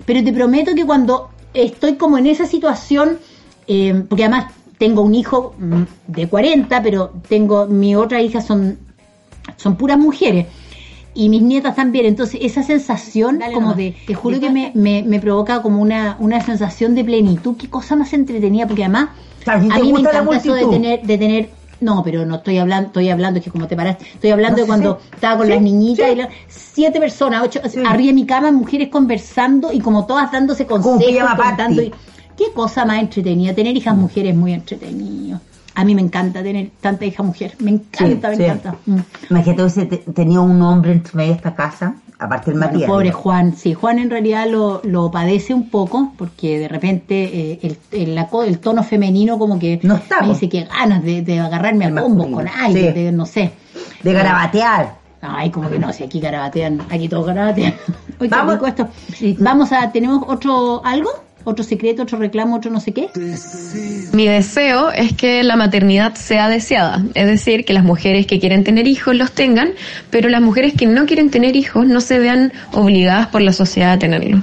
pero te prometo que cuando estoy como en esa situación, eh, porque además tengo un hijo mm, de 40, pero tengo, mi otra hija son, son puras mujeres. Y mis nietas también, entonces esa sensación como de, te juro que me, me, me provoca como una, una sensación de plenitud, qué cosa más entretenida, porque además a mí me encanta eso de tener, de tener, no, pero no estoy hablando, estoy hablando, es que como te paraste, estoy hablando No, de cuando sí. estaba con Sí, las niñitas sí. y la- siete personas, ocho, arriba de mi cama, mujeres conversando y como todas dándose consejos, contando. y- qué cosa más entretenida, tener hijas mujeres muy entretenido. A mí me encanta tener tanta hija mujer, me encanta, me sí. encanta. Mm. Imagínate hubiese te- tenido un hombre entre medio de esta casa. Aparte el Bueno, Matías. pobre. Juan, sí, Juan en realidad lo, lo padece un poco porque de repente eh, el, el, la el tono femenino como que No está, me dice que ganas de, de agarrarme El a combos con alguien, sí. de, no sé. De garabatear. Ay, como que no, si aquí garabatean, aquí todos garabatean. Oye, Vamos. esto. Vamos a, ¿tenemos otro algo? ¿Otro secreto, otro reclamo, otro no sé qué? Mi deseo es que la maternidad sea deseada, es decir, que las mujeres que quieren tener hijos los tengan, pero las mujeres que no quieren tener hijos no se vean obligadas por la sociedad a tenerlo.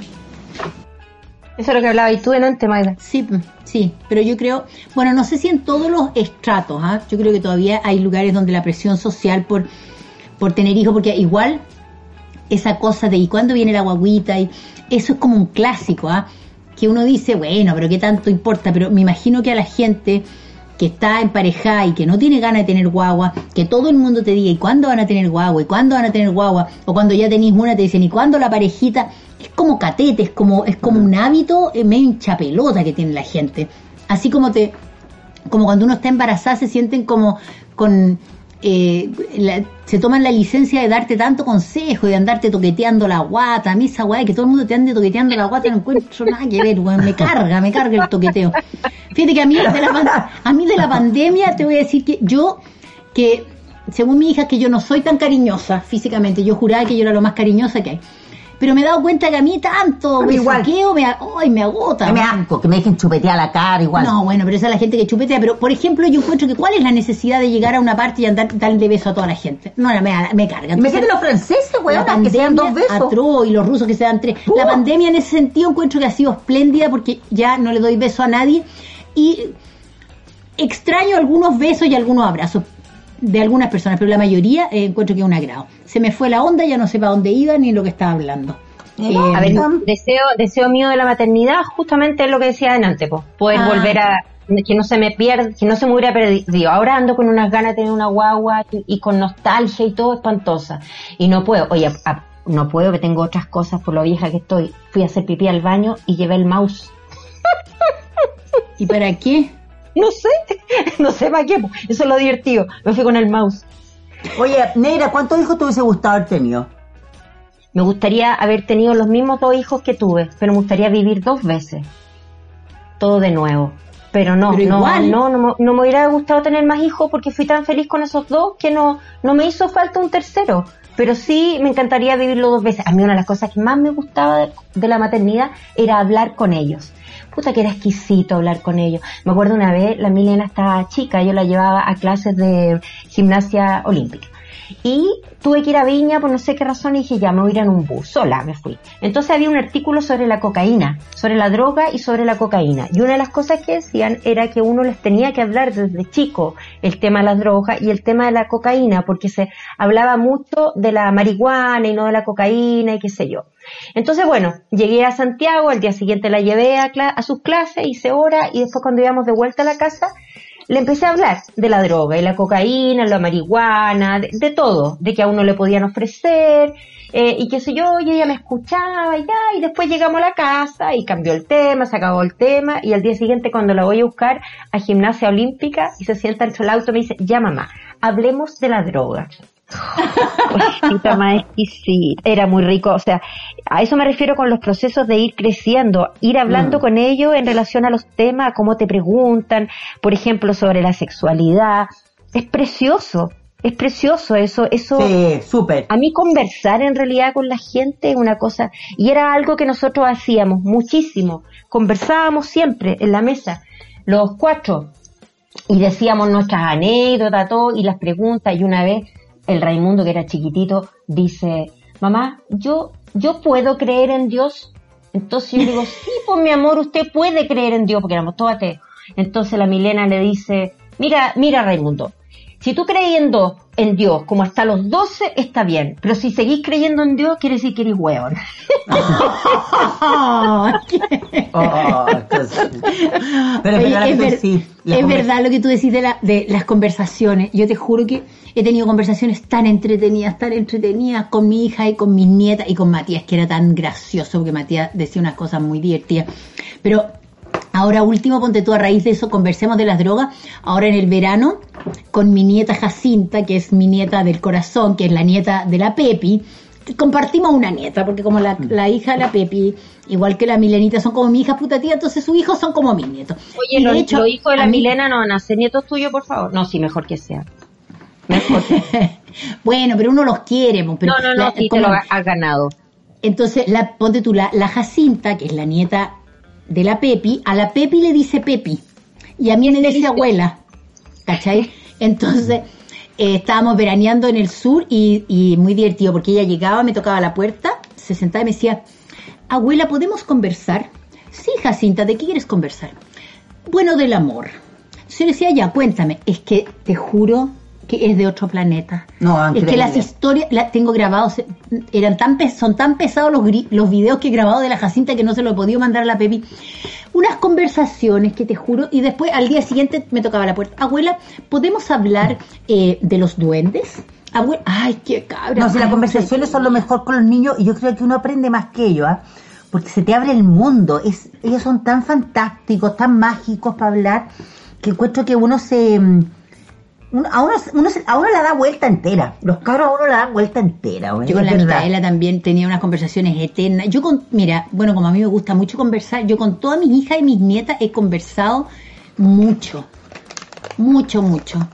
Eso es lo que hablaba y tú antes, Magda. Sí, sí, pero yo creo, bueno, no sé si en todos los estratos, ¿ah? yo creo que todavía hay lugares donde la presión social por, por tener hijos, porque igual esa cosa de ¿y cuándo viene la guaguita? Y eso es como un clásico, ¿ah? Que uno dice, bueno, pero qué tanto importa, pero me imagino que a la gente que está emparejada y que no tiene ganas de tener guagua, que todo el mundo te diga, ¿y cuándo van a tener guagua? ¿Y cuándo van a tener guagua? O cuando ya tenéis una te dicen, ¿y cuándo la parejita? Es como catete, es como, es como un hábito eh, medio hincha pelota que tiene la gente. Así como te, como cuando uno está embarazada se sienten como con eh, la- se toman la licencia de darte tanto consejo de andarte toqueteando la guata a mí esa guay que todo el mundo te ande toqueteando la guata no encuentro nada que ver weón, me carga me carga el toqueteo. Fíjate que a mí a mí de la pandemia te voy a decir que yo que según mi hija que yo no soy tan cariñosa físicamente yo juraba que yo era lo más cariñosa que hay pero me he dado cuenta que a mí tanto mí igual. besuqueo me, ay, me agota Que me asco, que me dejen chupetear la cara igual. No, bueno, pero esa es la gente que chupetea. Pero, por ejemplo, yo encuentro que ¿cuál es la necesidad de llegar a una parte y andar darle beso a toda la gente? No, me, me carga. Imagínate los franceses, weón, que se dan dos besos. atroz y los rusos que se dan tres. La pandemia en ese sentido encuentro que ha sido espléndida porque ya no le doy beso a nadie y extraño algunos besos y algunos abrazos de algunas personas, pero la mayoría eh, encuentro que es un agrado. Se me fue la onda, ya no sé para dónde iba ni lo que estaba hablando. Eh, A ver, deseo, deseo mío de la maternidad justamente es lo que decía antes, pues, poder Ah. volver a que no se me pierda, que no se me hubiera perdido. Ahora ando con unas ganas de tener una guagua y, y con nostalgia y todo espantosa. Y no puedo, oye, a- no puedo que tengo otras cosas por lo vieja que estoy. Fui a hacer pipí al baño y llevé el mouse. ¿Y para qué? No sé, no sé para qué, eso es lo divertido. Me fui con el mouse. Oye, Negra, ¿cuántos hijos te hubiese gustado haber tenido? Me gustaría haber tenido los mismos dos hijos que tuve, pero me gustaría vivir dos veces. Todo de nuevo. Pero no, Pero no, igual. no, no, me- no me hubiera gustado tener más hijos porque fui tan feliz con esos dos que no, no me hizo falta un tercero. Pero sí me encantaría vivirlo dos veces. A mí una de las cosas que más me gustaba de, de la maternidad era hablar con ellos. Puta que era exquisito hablar con ellos. Me acuerdo una vez, la Milena estaba chica, yo la llevaba a clases de gimnasia olímpica. Y tuve que ir a Viña por no sé qué razón y dije, ya me voy a ir en un bus, sola me fui. Entonces había un artículo sobre la cocaína, sobre la droga y sobre la cocaína. Y una de las cosas que decían era que uno les tenía que hablar desde chico el tema de las drogas y el tema de la cocaína, porque se hablaba mucho de la marihuana y no de la cocaína y qué sé yo. Entonces, bueno, llegué a Santiago, al día siguiente la llevé a, a sus clases, hice hora y después cuando íbamos de vuelta a la casa, le empecé a hablar de la droga y la cocaína, la marihuana, de, de todo, de que a uno le podían ofrecer, eh, y qué sé yo, y ella me escuchaba y ya, y después llegamos a la casa y cambió el tema, se acabó el tema, y al día siguiente cuando la voy a buscar a gimnasia olímpica y se sienta dentro del auto me dice, ya mamá, hablemos de la droga. Cosita más exquisita. Era muy rico, o sea, a eso me refiero con los procesos de ir creciendo, ir hablando Mm. con ellos en relación a los temas, cómo te preguntan, por ejemplo, sobre la sexualidad. Es precioso, es precioso eso, eso. Sí, súper. A mí conversar en realidad con la gente es una cosa, y era algo que nosotros hacíamos muchísimo. Conversábamos siempre en la mesa, los cuatro, y decíamos nuestras anécdotas, todo, y las preguntas, y una vez el Raimundo, que era chiquitito, dice, mamá, yo, yo puedo creer en Dios. Entonces yo digo, sí, pues mi amor, usted puede creer en Dios, porque éramos todos. Entonces la Milena le dice, mira, mira Raimundo, si tú creyendo en Dios como hasta los 12, está bien. Pero si seguís creyendo en Dios, quiere decir que eres hueón. Oh, entonces- pero es Oye, verdad es, que ver- sí, la es conver- verdad lo que tú decís de, la- de las conversaciones. Yo te juro que he tenido conversaciones tan entretenidas, tan entretenidas con mi hija y con mis nietas y con Matías, que era tan gracioso, porque Matías decía unas cosas muy divertidas. Pero ahora último, ponte tú a raíz de eso, conversemos de las drogas. Ahora en el verano, con mi nieta Jacinta, que es mi nieta del corazón, que es la nieta de la Pepi, compartimos una nieta, porque como la, la, hija de la Pepi, igual que la Milenita, son como mi hija puta tía, entonces sus hijos son como mis nietos. Oye, los, hijos de la Milena no van a ser nietos tuyos, por favor. No, sí, mejor que sea. Mejor. bueno, pero uno los quiere. Pero no, no, no, sí, te lo has ganado. Entonces, la, ponte tú, la, la Jacinta, que es la nieta de la Pepi, a la Pepi le dice Pepi. Y a mí me dice abuela. ¿Cachai? Entonces, eh, estábamos veraneando en el sur y, y, muy divertido porque ella llegaba, me tocaba la puerta, se sentaba y me decía, abuela, ¿podemos conversar? Sí, Jacinta, ¿de qué quieres conversar? Bueno, del amor. Yo le decía, ya, cuéntame. Es que te juro que es de otro planeta. No, es que las historias, las tengo grabados, eran tan son tan pesados los, los videos que he grabado de la Jacinta que no se lo he podido mandar a la Pepi. Unas conversaciones que te juro, y después al día siguiente me tocaba la puerta. Abuela, ¿podemos hablar eh, de los duendes? Abuela, ay, qué cabra. No, si las conversaciones son lo mejor con los niños, y yo creo que uno aprende más que ellos, ¿ah? porque se te abre el mundo. Es, ellos son tan fantásticos, tan mágicos para hablar, que encuentro que uno se a uno, uno, a uno le da vuelta entera. Los cabros a uno le dan vuelta entera. Yo con la Micaela también tenía unas conversaciones eternas. Yo con, mira, bueno, como a mí me gusta mucho conversar, yo con todas mis hijas y mis nietas he conversado mucho. Mucho, mucho.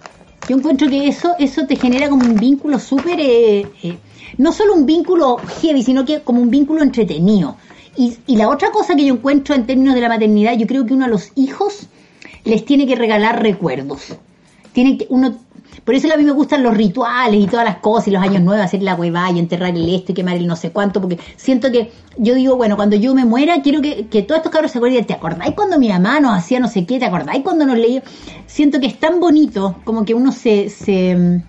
Yo encuentro que eso, eso te genera como un vínculo súper, eh, eh, no solo un vínculo heavy, sino que como un vínculo entretenido. Y, y la otra cosa que yo encuentro en términos de la maternidad, yo creo que uno a los hijos les tiene que regalar recuerdos tiene que uno por eso a mí me gustan los rituales y todas las cosas y los años nuevos, hacer la hueva y enterrar el esto y quemar el no sé cuánto, porque siento que yo digo, bueno, cuando yo me muera, quiero que, que todos estos cabros se acuerden, ¿te acordáis cuando mi mamá nos hacía no sé qué? ¿Te acordáis cuando nos leía? Siento que es tan bonito, como que uno se... se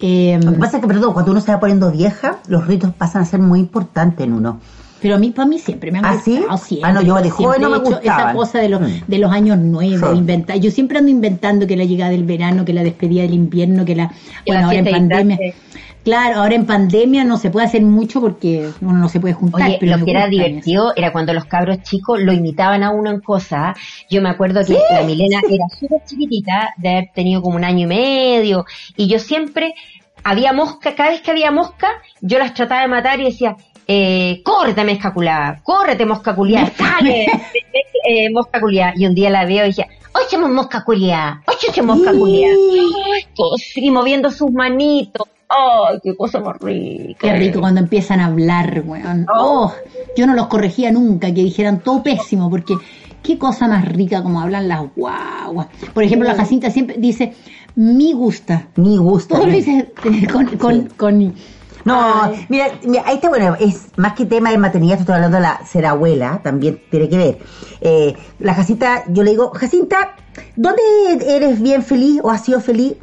eh, Lo que pasa es que, perdón, cuando uno se va poniendo vieja, los ritos pasan a ser muy importantes en uno. Pero a mí, para mí siempre me han ¿Ah, gustado. ¿sí? Ah, no, yo de joven no me hecho esa cosa de los, mm. de los años nuevos, inventar. Yo siempre ando inventando que la llegada del verano, que la despedida del invierno, que la... bueno, ahora en pandemia... Claro, ahora en pandemia no se puede hacer mucho porque uno no se puede juntar. Oye, lo que era divertido era cuando los cabros chicos lo imitaban a uno en cosas. Yo me acuerdo que la Milena era súper chiquitita, de haber tenido como un año y medio, y yo siempre había mosca, cada vez que había mosca, yo las trataba de matar y decía, eh, córrete mosca culiá, córrete mosca culiá, sale, eh, mosca culiá. Y un día la veo y dije, oye mosca culiá, oye mosca culiá. Y moviendo sus manitos. ¡Ay, qué cosa más rica! Qué rico cuando empiezan a hablar, weón. Oh. oh, yo no los corregía nunca, que dijeran todo pésimo, porque qué cosa más rica como hablan las guaguas. Por ejemplo, la Jacinta siempre dice, mi gusta. Mi gusta. Todo lo dice con, con, con no, mira, mira, ahí está bueno, es más que tema de maternidad, estoy hablando de la ser abuela, también tiene que ver. Eh, la Jacinta, yo le digo, Jacinta, ¿dónde eres bien feliz o has sido feliz?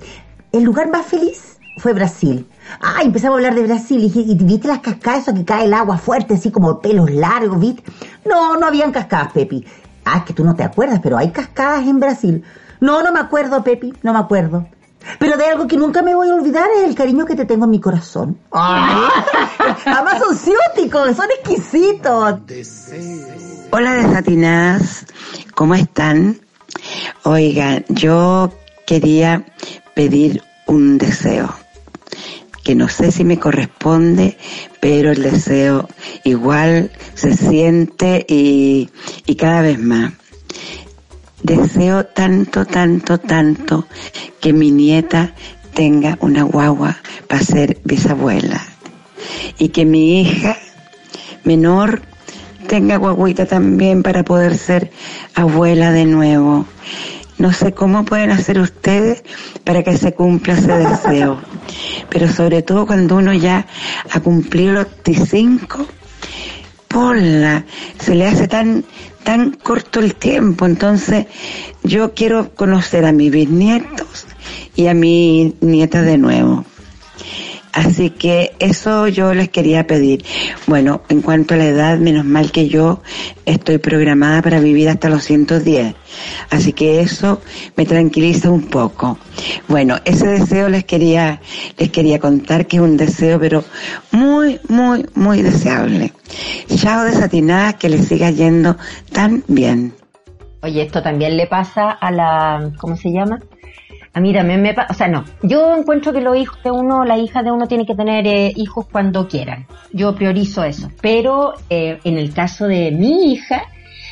El lugar más feliz fue Brasil. Ah, empezamos a hablar de Brasil y, y viste las cascadas, eso que cae el agua fuerte, así como pelos largos, ¿viste? No, no habían cascadas, Pepi. Ah, es que tú no te acuerdas, pero hay cascadas en Brasil. No, no me acuerdo, Pepi, no me acuerdo. Pero de algo que nunca me voy a olvidar es el cariño que te tengo en mi corazón. Además son ciúticos, son exquisitos. Hola desatinadas, ¿cómo están? Oiga, yo quería pedir un deseo que no sé si me corresponde, pero el deseo igual se siente y, y cada vez más. Deseo tanto, tanto, tanto que mi nieta tenga una guagua para ser bisabuela y que mi hija menor tenga guaguita también para poder ser abuela de nuevo. No sé cómo pueden hacer ustedes para que se cumpla ese deseo, pero sobre todo cuando uno ya ha cumplido los 25, la se le hace tan tan corto el tiempo, entonces yo quiero conocer a mis bisnietos y a mi nieta de nuevo. Así que eso yo les quería pedir. Bueno, en cuanto a la edad, menos mal que yo estoy programada para vivir hasta los 110. Así que eso me tranquiliza un poco. Bueno, ese deseo les quería, les quería contar que es un deseo, pero muy, muy, muy deseable. Chao desatinadas, que les siga yendo tan bien. Oye, esto también le pasa a la, ¿cómo se llama? A mí también me pasa, o sea, no. Yo encuentro que los hijos de uno, la hija de uno tiene que tener eh, hijos cuando quieran. Yo priorizo eso. Pero eh, en el caso de mi hija,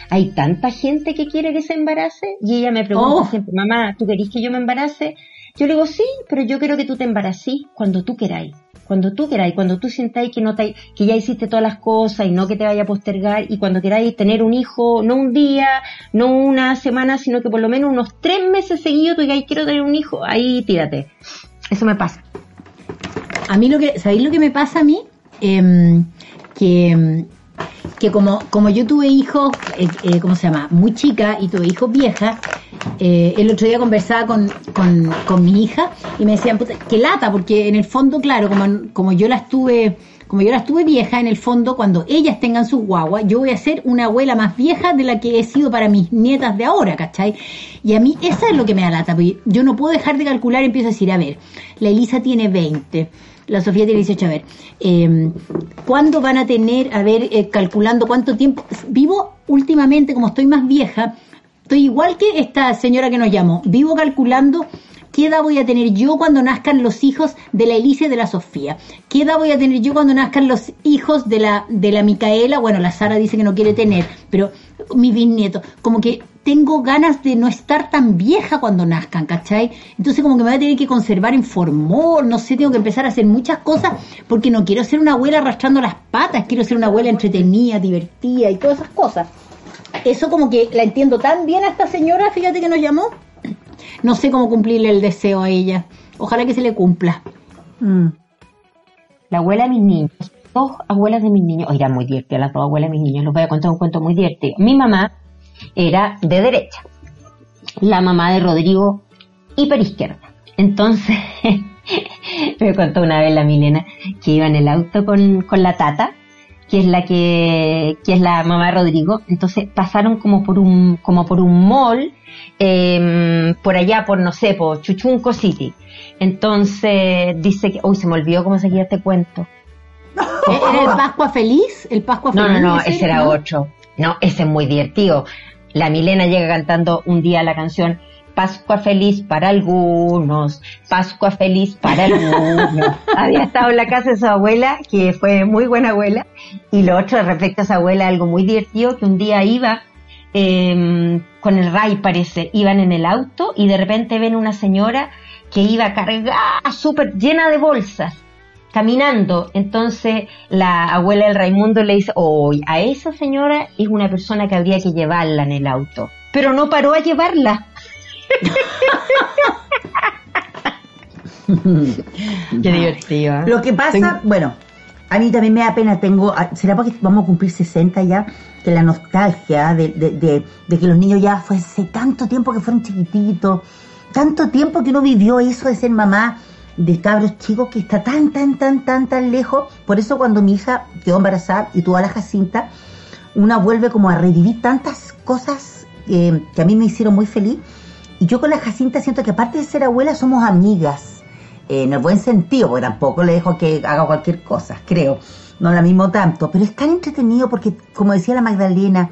hay tanta gente que quiere que se embarace y ella me pregunta Oh. siempre, mamá, ¿tú querés que yo me embarace? Yo le digo, sí, pero yo quiero que tú te embarací cuando tú queráis. Cuando tú queráis, cuando tú sintáis que no te, que ya hiciste todas las cosas y no que te vaya a postergar y cuando queráis tener un hijo, no un día, no una semana, sino que por lo menos unos tres meses seguidos tú digáis quiero tener un hijo, ahí tírate. Eso me pasa. A mí lo que, ¿sabéis lo que me pasa a mí? Em, que, em, que como, como yo tuve hijos, eh, eh, ¿cómo se llama? Muy chica y tuve hijos viejas, eh, el otro día conversaba con, con, con mi hija y me decían, puta, qué lata, porque en el fondo, claro, como, como yo las tuve, como yo las tuve vieja, en el fondo, cuando ellas tengan sus guaguas, yo voy a ser una abuela más vieja de la que he sido para mis nietas de ahora, ¿cachai? Y a mí eso es lo que me da lata, porque yo no puedo dejar de calcular, empiezo a decir, a ver, la Elisa tiene 20, la Sofía tiene 18, a ver, eh, ¿cuándo van a tener, a ver, eh, calculando cuánto tiempo? Vivo últimamente, como estoy más vieja, estoy igual que esta señora que nos llamó, vivo calculando qué edad voy a tener yo cuando nazcan los hijos de la Elisa y de la Sofía, qué edad voy a tener yo cuando nazcan los hijos de la, de la Micaela, bueno, la Sara dice que no quiere tener, pero mis bisnietos, como que tengo ganas de no estar tan vieja cuando nazcan, ¿cachai? Entonces como que me voy a tener que conservar en formol, no sé, tengo que empezar a hacer muchas cosas porque no quiero ser una abuela arrastrando las patas, quiero ser una abuela entretenida, divertida y todas esas cosas. Eso como que la entiendo tan bien a esta señora, fíjate que nos llamó. No sé cómo cumplirle el deseo a ella. Ojalá que se le cumpla. Mm. La abuela de mis niños, dos abuelas de mis niños, oigan, muy divertidas las dos abuelas de mis niños, les voy a contar un cuento muy divertido. Mi mamá era de derecha, la mamá de Rodrigo hiperizquierda. Entonces, me contó una vez la Milena que iba en el auto con, con la tata, que es la que, que es la mamá de Rodrigo. Entonces pasaron como por un, como por un mall, eh, por allá, por no sé, por Chuchunco City. Entonces dice que, uy, se me olvidó cómo seguía este cuento. ¿Era el Pascua Feliz? ¿El Pascua No, no, Feliz? no, ese era ¿no? otro. No, ese es muy divertido. La Milena llega cantando un día la canción Pascua feliz para algunos, Pascua feliz para algunos. Había estado en la casa de su abuela, que fue muy buena abuela, y lo otro respecto a esa abuela, algo muy divertido, que un día iba eh, con el Ray, parece, iban en el auto y de repente ven una señora que iba cargada, súper llena de bolsas caminando. Entonces la abuela del Raimundo le dice, hoy a esa señora es una persona que habría que llevarla en el auto. Pero no paró a llevarla. Qué divertido. ¿eh? Lo que pasa, bueno, a mí también me da pena, tengo, ah, será porque vamos a cumplir 60 ya, que la nostalgia de, de, de, de que los niños ya fue hace tanto tiempo que fueron chiquititos, tanto tiempo que uno vivió eso de ser mamá de cabros chicos que está tan, tan, tan, tan, tan lejos. Por eso cuando mi hija quedó embarazada y tuvo a la Jacinta, una vuelve como a revivir tantas cosas eh, que a mí me hicieron muy feliz. Y yo con la Jacinta siento que aparte de ser abuela somos amigas, eh, en el buen sentido, porque tampoco le dejo que haga cualquier cosa, creo. No la mismo tanto, pero es tan entretenido porque, como decía la Magdalena,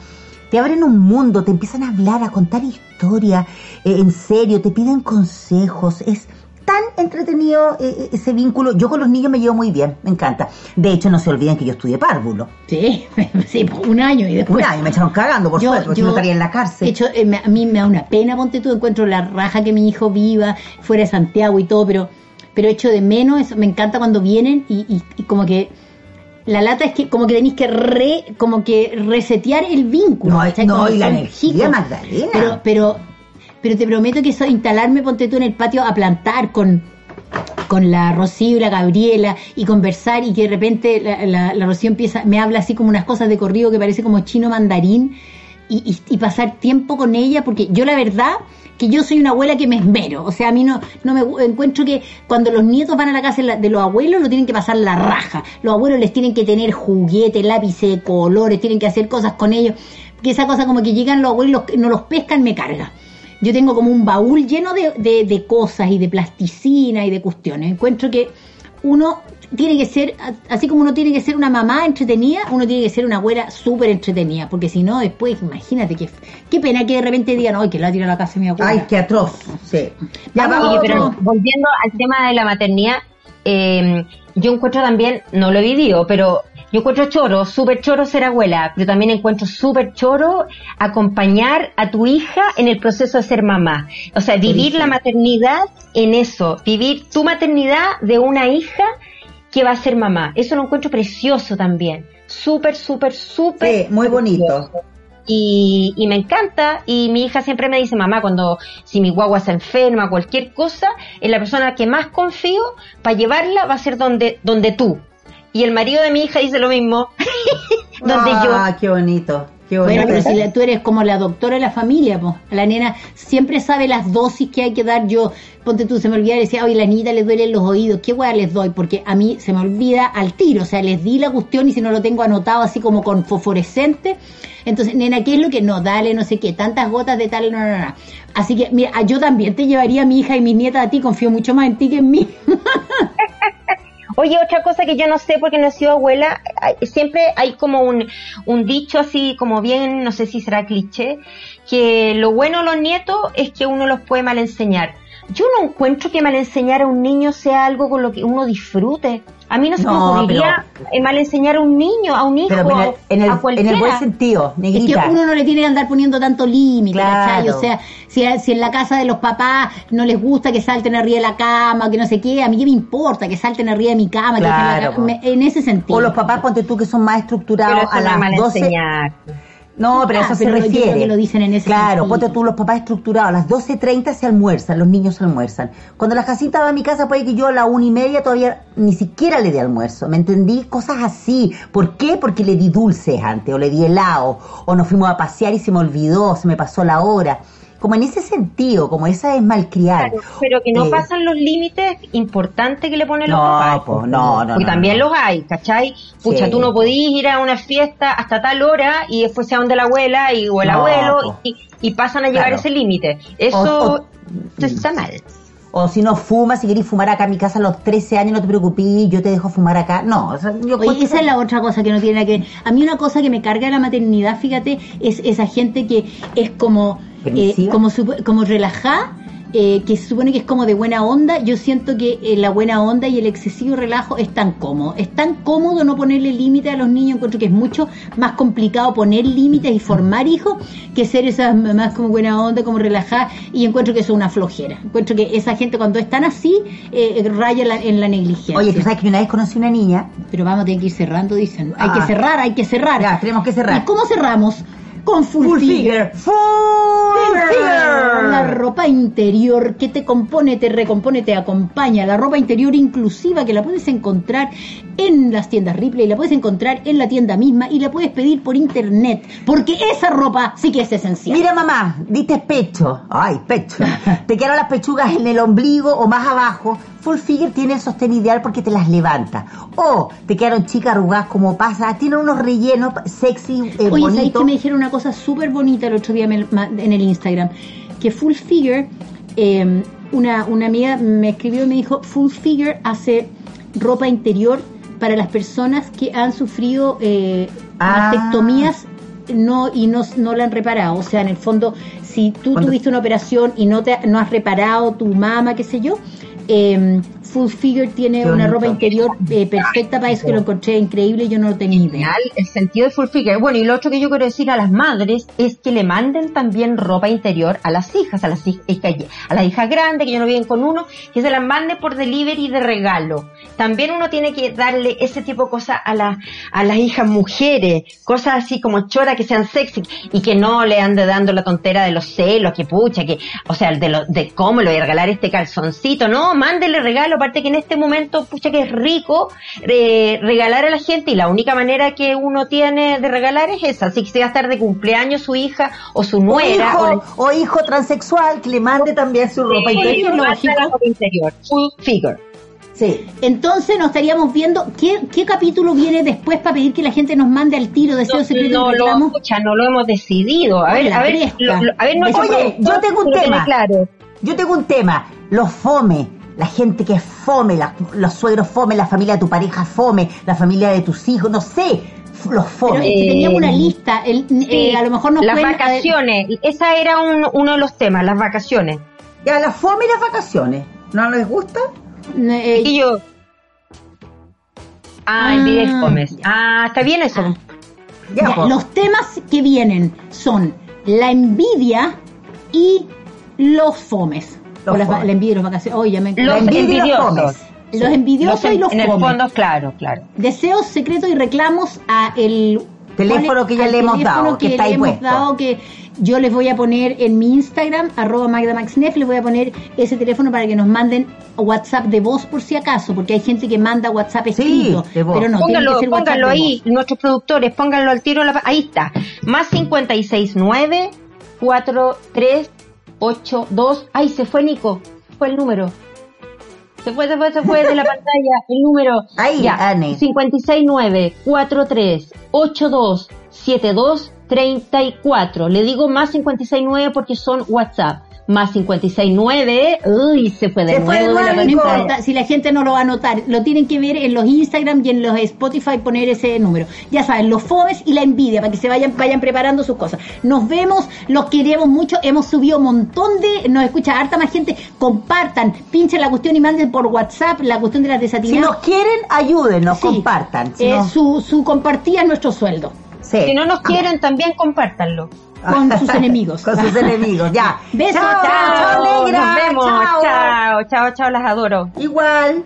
te abren un mundo, te empiezan a hablar, a contar historias, eh, en serio, te piden consejos, es tan entretenido eh, ese vínculo. Yo con los niños me llevo muy bien, me encanta. De hecho, no se olviden que yo estudié párvulo. Sí, sí, un año y después. Un año, me echaron cagando, por Yo- suerte, porque yo- no estaría en la cárcel. De hecho, eh, me- a mí me da una pena, ponte tú, encuentro la raja que mi hijo viva fuera de Santiago y todo, pero pero echo de menos, eso, me encanta cuando vienen y, y- y como que la lata es que como que tenéis que re, como que resetear el vínculo. No, no, y la energía. Magdalena. Pero, pero, pero te prometo que eso, instalarme, ponte tú en el patio a plantar con, con la Rocío y la Gabriela y conversar y que de repente la, la- la Rocío empieza, me habla así como unas cosas de corrido que parece como chino mandarín y, y- y pasar tiempo con ella porque yo la verdad que yo soy una abuela que me esmero, o sea, a mí no, no me encuentro que cuando los nietos van a la casa de los abuelos lo tienen que pasar la raja, los abuelos les tienen que tener juguetes, lápices de colores, tienen que hacer cosas con ellos, porque esa cosa como que llegan los abuelos, no los pescan, me carga. Yo tengo como un baúl lleno de, de- de cosas y de plasticina y de cuestiones. Encuentro que uno tiene que ser, así como uno tiene que ser una mamá entretenida, uno tiene que ser una abuela súper entretenida, porque si no, después, imagínate, qué, qué pena que de repente digan, ay, que la tira a la casa de mi abuela. Ay, qué atroz. Sí. Ya, Oye, pero volviendo al tema de la maternidad, eh, yo encuentro también, no lo he vivido, pero yo encuentro choro, súper choro ser abuela, pero también encuentro súper choro acompañar a tu hija en el proceso de ser mamá. O sea, vivir la maternidad en eso, vivir tu maternidad de una hija que va a ser mamá. Eso lo encuentro precioso también. Súper, súper, súper. Sí, muy bonito. Y, y, me encanta y mi hija siempre me dice mamá cuando si mi guagua se enferma cualquier cosa en la persona que más confío para llevarla va a ser donde donde tú y el marido de mi hija dice lo mismo donde yo ah qué bonito bueno, pero si tú eres como la doctora de la familia, pues. La nena siempre sabe las dosis que hay que dar. Yo, ponte tú, se me olvida y decía, oye, la niña le duelen los oídos. ¿Qué hueá les doy? Porque a mí se me olvida al tiro. O sea, les di la cuestión y si no lo tengo anotado así como con fosforescente. Entonces, nena, ¿qué es lo que no? Dale, no sé qué, tantas gotas de tal, no, no, no. Así que, mira, yo también te llevaría a mi hija y mi nieta a ti. Confío mucho más en ti que en mí. Oye, otra cosa que yo no sé porque no he sido abuela, siempre hay como un, un dicho así como bien, no sé si será cliché, que lo bueno de los nietos es que uno los puede mal enseñar. Yo no encuentro que mal enseñar a un niño sea algo con lo que uno disfrute. A mí no se me ocurriría mal enseñar a un niño, a un hijo, en, el, en el buen sentido, negrita. Es que uno no le tiene que andar poniendo tanto límite, O sea, si, si, en la casa de los papás no les gusta que salten arriba de la cama, que no sé qué, a mí qué me importa que salten arriba de mi cama, en, ese sentido. O los papás, ponte tú, que son más estructurados a las 12. Enseñar. No, pero a eso se refiere. lo dicen en ese claro, ponte tú, los papás estructurados, a las 12.30 se almuerzan, los niños almuerzan. Cuando la Jacinta va a mi casa, puede que yo a la una y media todavía ni siquiera le di almuerzo, ¿me entendí? Cosas así. ¿Por qué? Porque le di dulces antes, o le di helado, o nos fuimos a pasear y se me olvidó, se me pasó la hora como en ese sentido, como esa es malcriar. Claro, pero que no eh, pasan los límites importantes que le ponen los papás. no, no, no. Porque también los hay, ¿cachai? Pucha, tú no podís ir a una fiesta hasta tal hora y después sea donde la abuela y, o el abuelo y, pasan a llegar ese límite. Eso está mal. O si no fumas, si querés fumar acá en mi casa a los 13 años, no te preocupes, yo te dejo fumar acá. No, o sea, yo Oye, esa es la otra cosa que no tiene que A mí una cosa que me carga la maternidad, fíjate, es esa gente que es como eh, como, como relajada, eh, que se supone que es como de buena onda, yo siento que eh, la buena onda y el excesivo relajo es tan cómodo. Es tan cómodo no ponerle límites a los niños, encuentro que es mucho más complicado poner límites y formar hijos que ser esas mamás como buena onda, como relajada, y encuentro que eso es una flojera. Encuentro que esa gente cuando están así, raya en la negligencia. Oye, tú sabes que una vez conocí una niña. Pero vamos a tener que ir cerrando, dicen. Hay que ah. cerrar, hay que cerrar. Ya, tenemos que cerrar. ¿Y cómo cerramos? Con Full, figure. Full, figure. La ropa interior que te compone, te recompone, te acompaña. La ropa interior inclusiva que la puedes encontrar en las tiendas Ripley, la puedes encontrar en la tienda misma y la puedes pedir por internet. Porque esa ropa sí que es esencial. Mira, mamá, diste pecho. Ay, pecho. te quedan las pechugas en el ombligo o más abajo. Full Figure tiene el sostén ideal porque te las levanta. O te quedaron chicas arrugadas como pasa. Tiene unos rellenos sexy, eh, Oye, ¿sabes que me dijeron una cosa súper bonita el otro día en el Instagram? Que Full Figure, em, una, una amiga me escribió y me dijo, Full Figure hace ropa interior para las personas que han sufrido eh, ah. mastectomías no y no, no la han reparado. O sea, en el fondo, si tú tuviste una operación y no te no has reparado tu mama, qué sé yo, eh, Full Figure tiene una ropa interior eh, perfecta para eso, que lo encontré increíble y yo no lo tenía idea. El sentido de Full Figure. Bueno, y lo otro que yo quiero decir a las madres es que le manden también ropa interior a las hijas, a las hijas, a las hijas grandes que ya no viven con uno, que se las mande por delivery de regalo. También uno tiene que darle ese tipo de cosas a, la, a las hijas mujeres, cosas así como choras que sean sexy y que no le ande dando la tontera de los celos, que pucha, que, o sea, de, lo, de cómo le voy a regalar este calzoncito, no, mándele regalo aparte que en este momento, pucha que es rico eh, regalar a la gente y la única manera que uno tiene de regalar es esa, así que se va a estar de cumpleaños su hija o su nuera. O hijo, transexual que le mande también su ropa interior. Ropa interior, full figure. Sí. Entonces nos estaríamos viendo qué, qué capítulo viene después para pedir que la gente nos mande al tiro deseo no, secreto no, lo, no lo hemos decidido. A ver, a ver, a ver, Oye, yo tengo un tema. Claro. Yo tengo un tema. Los fome la gente que es fome, la- los suegros fome, la familia de tu pareja fome, la familia de tus hijos, no sé, los fome. teníamos una lista, el- eh, a lo mejor nos las pueden- vacaciones, esa era un- uno de los temas, las vacaciones. Ya, la fome y las vacaciones, ¿no les gusta? Eh, y yo. Ah, Ah, envidia y fomes. Ah, está bien eso. Ya, pues. los temas que vienen son la envidia y los fomes. Los O las va- fomes. la envidia y los vacaciones. Oye, me Los envidiosos. Los envidiosos Los en- y los En el fomes. fondo, claro, claro. Deseos, secretos y reclamos a el Teléfono que ya le hemos teléfono dado, que está le hemos puesto. dado, que yo les voy a poner en mi Instagram, arroba magdamaxnef, les voy a poner ese teléfono para que nos manden WhatsApp de voz por si acaso, porque hay gente que manda WhatsApp escrito, de voz. pero no, tiene pónganlo, que ser pónganlo de ahí, voz. nuestros productores, pónganlo al tiro. la- ahí está. Más 569 4382. Ay, se fue Nico. Fue el número. Se fue, se fue, se fue de la pantalla. El número. Ahí, ya. Anne. 569 4382 7234. Le digo más 569 porque son WhatsApp. Más 569. Uy, se fue de Se fue de nuevo la nuevo, No si la gente no lo va a notar, lo tienen que ver en los Instagram y en los Spotify poner ese número. Ya saben, los fomes y la envidia, para que se vayan, vayan preparando sus cosas. Nos vemos, los queremos mucho, hemos subido un montón de, nos escucha harta más gente, compartan, pinchen la cuestión y manden por WhatsApp la cuestión de las Si desatinadas. nos quieren, ayúdenos, Sí. compartan. Si Eh, no- su, su compartía es nuestro sueldo. Sí. Si no nos quieren, también compártanlo. Con sus enemigos. Con sus enemigos, ya. Besos, chao, chao, chao, negra. Nos vemos. chao. Chao, chao, chao, las adoro. Igual.